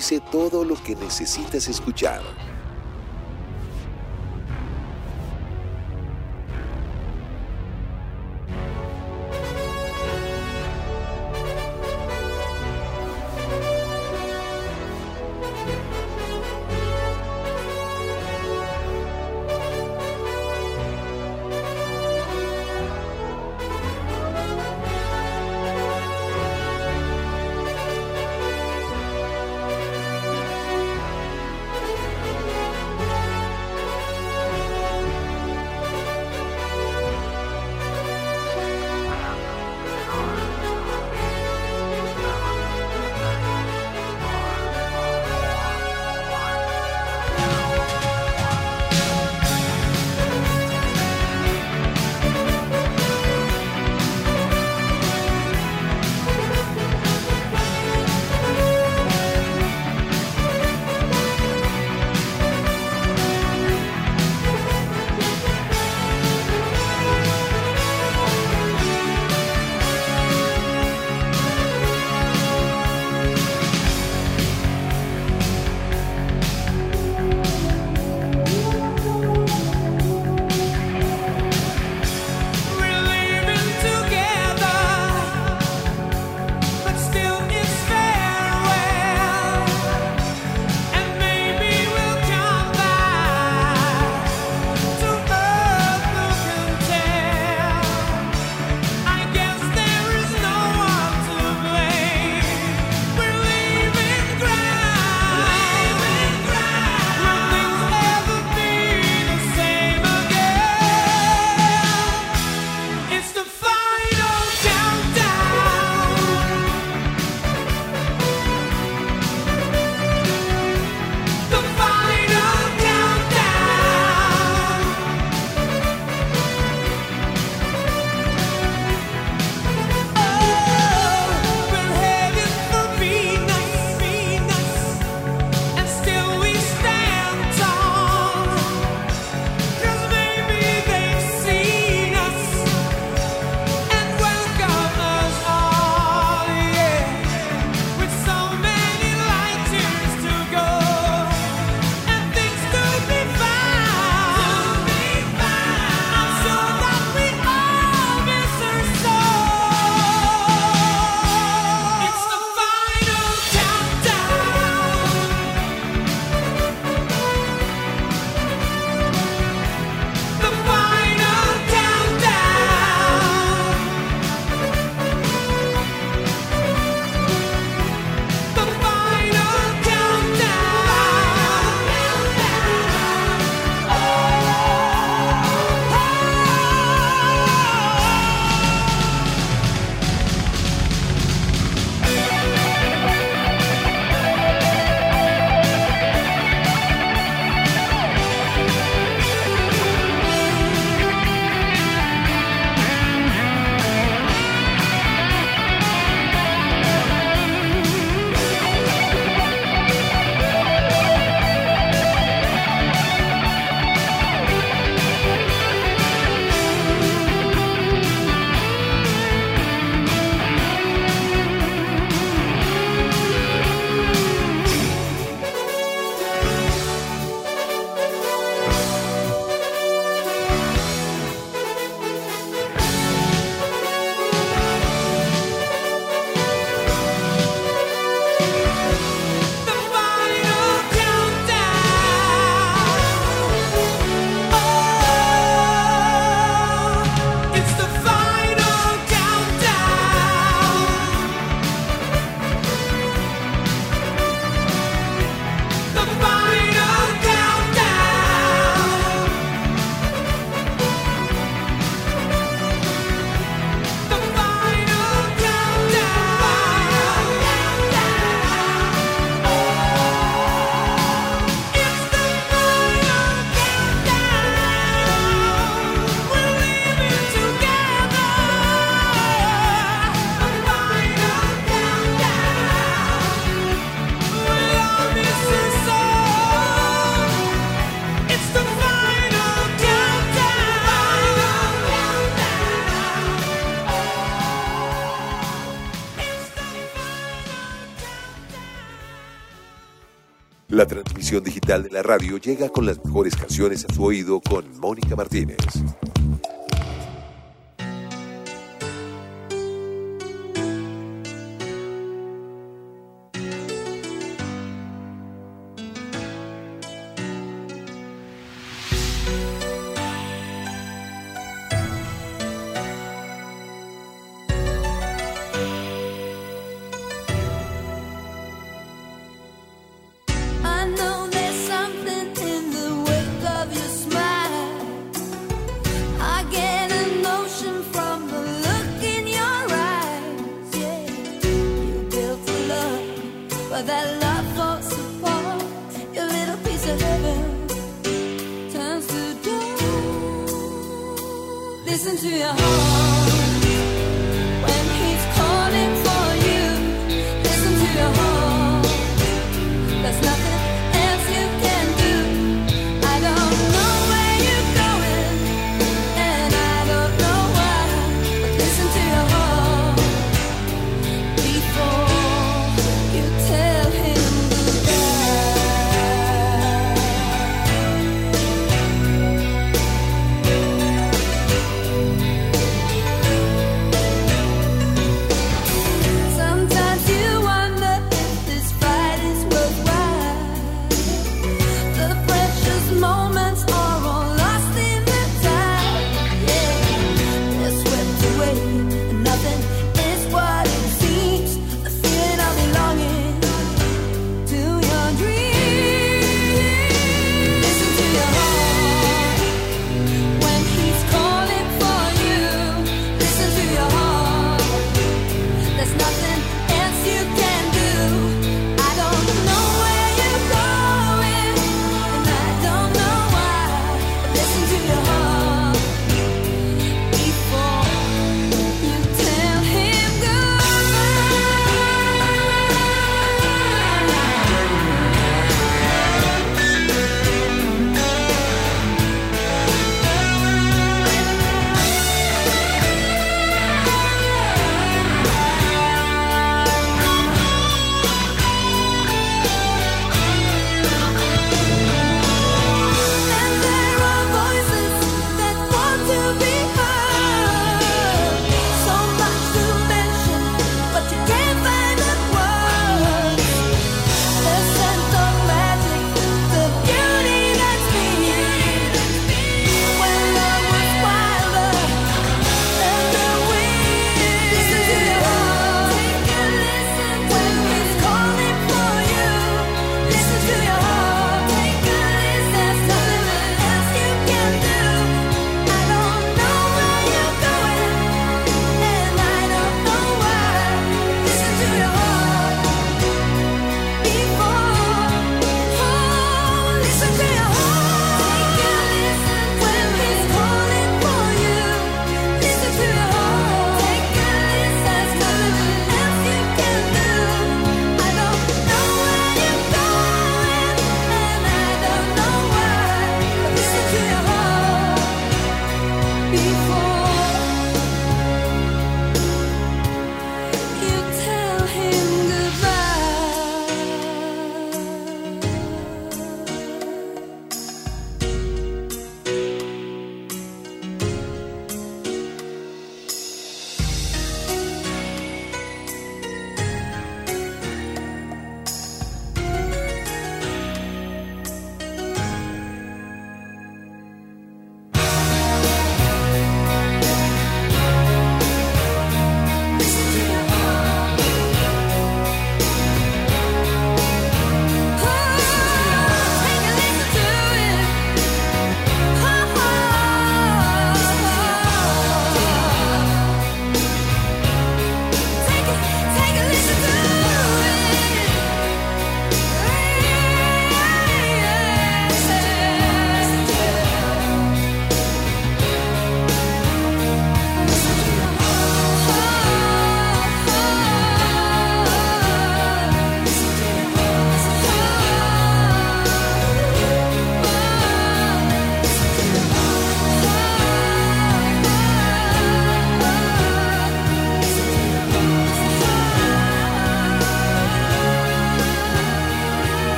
Dice todo lo que necesitas escuchar. de la radio llega con las mejores canciones a su oído con Mónica Martínez.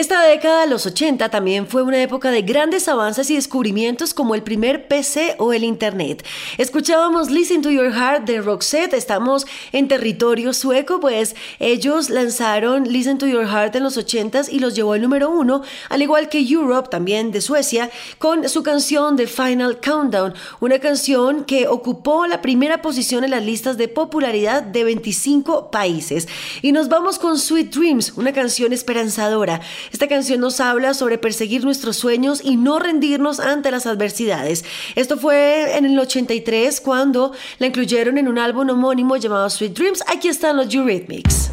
Esta década de los 80 también fue una época de grandes avances y descubrimientos como el primer PC o el Internet. Escuchábamos Listen to Your Heart de Roxette, estamos en territorio sueco, pues ellos lanzaron Listen to Your Heart en los 80s y los llevó al número uno, al igual que Europe, también de Suecia, con su canción The Final Countdown, una canción que ocupó la primera posición en las listas de popularidad de 25 países. Y nos vamos con Sweet Dreams, una canción esperanzadora. Esta canción nos habla sobre perseguir nuestros sueños y no rendirnos ante las adversidades. Esto fue en el 83 cuando la incluyeron en un álbum homónimo llamado Sweet Dreams. Aquí están los Eurythmics.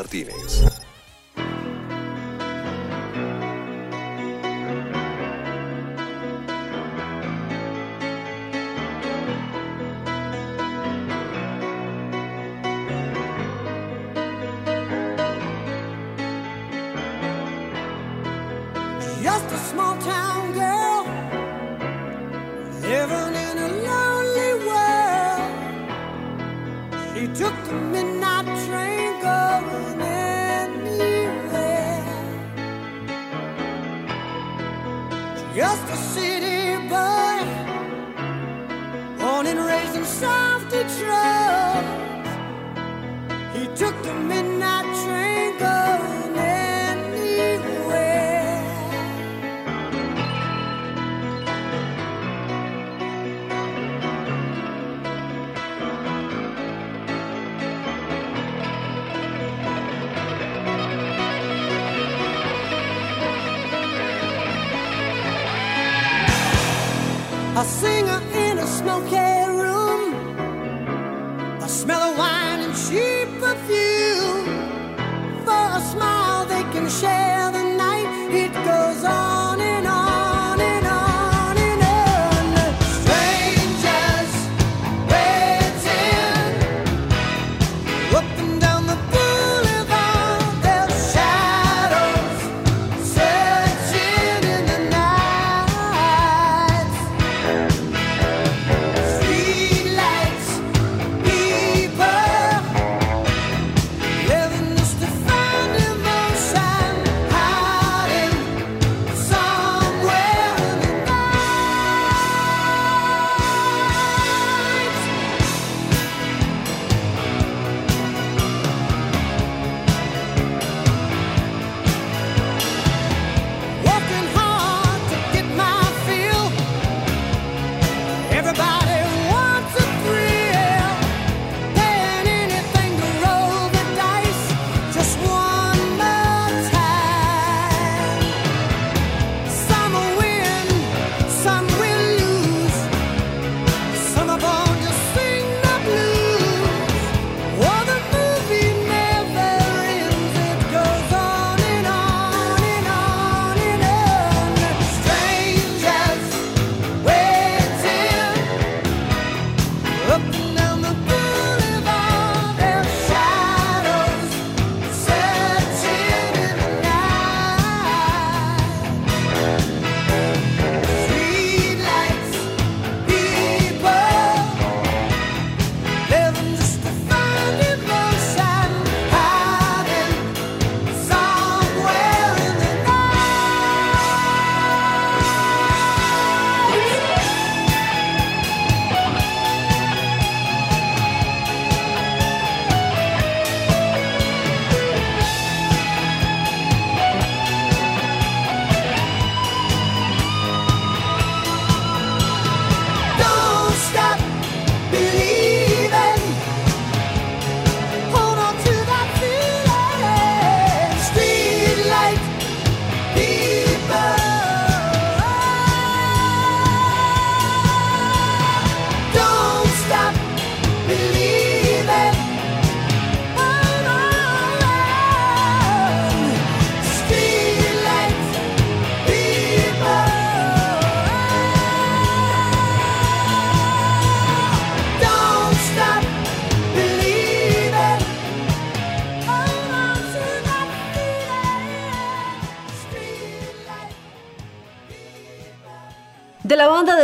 Martínez.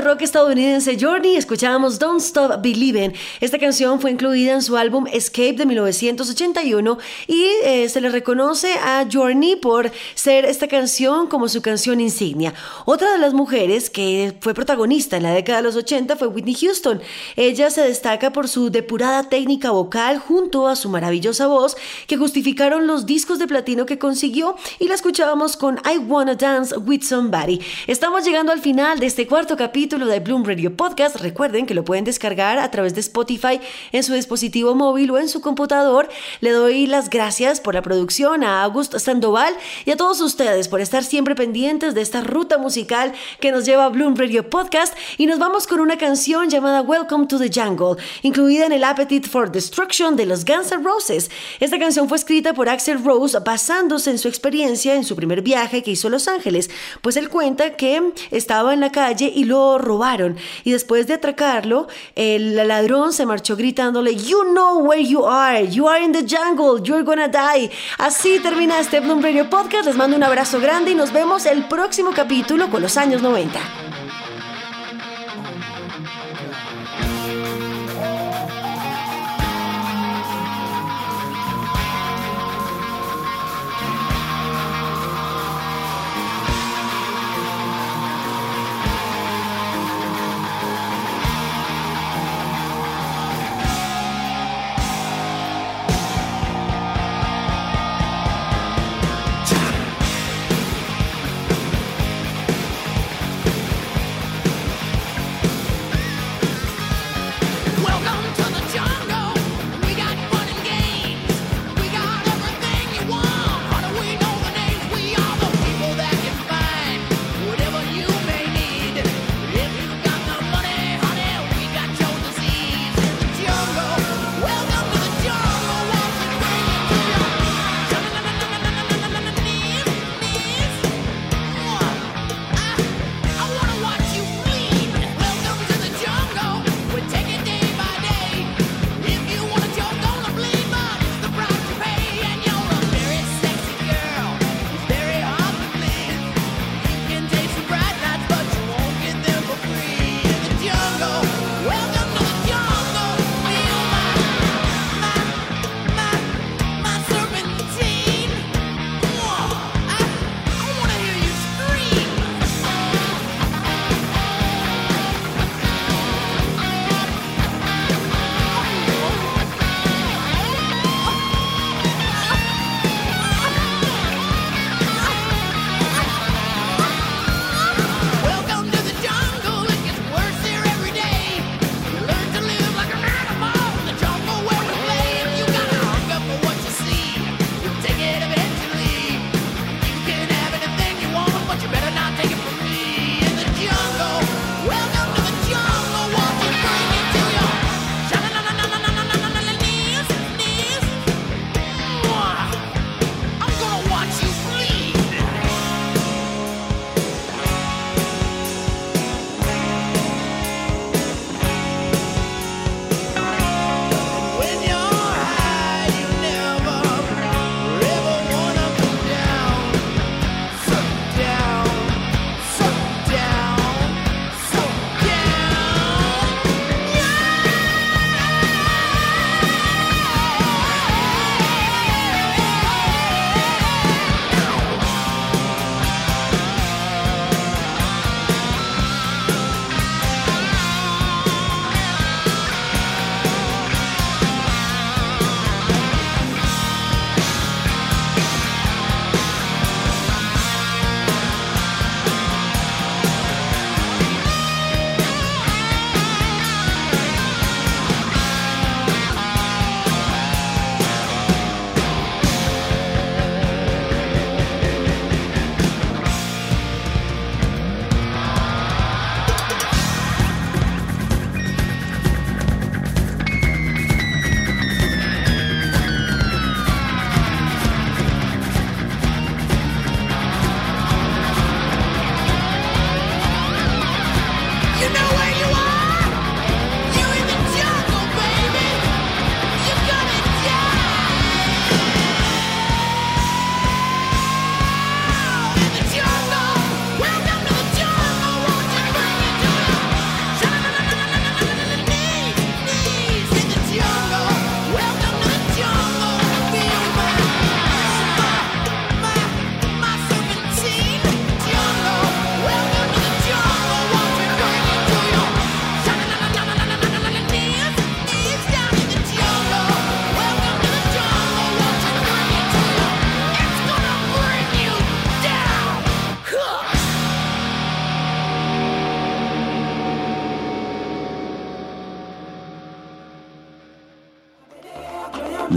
Rock estadounidense Journey escuchábamos Don't Stop Believing. Esta canción fue incluida en su álbum Escape de 1981 y eh, se le reconoce a Journey por ser esta canción como su canción insignia. Otra de las mujeres que fue protagonista en la década de los 80 fue Whitney Houston. Ella se destaca por su depurada técnica vocal junto a su maravillosa voz que justificaron los discos de platino que consiguió y la escuchábamos con I Wanna Dance with Somebody. Estamos llegando al final de este cuarto capítulo de Bloom Radio Podcast. Recuerden que lo pueden descargar a través de Spotify en su dispositivo móvil o en su computador. Le doy las gracias por la producción a August Sandoval y a todos ustedes por estar siempre pendientes de esta ruta musical que nos lleva a Bloom Radio Podcast. Y nos vamos con una canción llamada Welcome to the Jungle, incluida en el Appetite for Destruction de los Guns N' Roses. Esta canción fue escrita por Axel Rose basándose en su experiencia en su primer viaje que hizo a Los Ángeles, pues él cuenta que estaba en la calle y lo robaron. Y después de atracarlo, el ladrón se marchó gritándole You know where you are, you are in the jungle, you're gonna die. Así termina este Bloom Radio Podcast, les mando un abrazo grande y nos vemos el próximo capítulo con los años 90.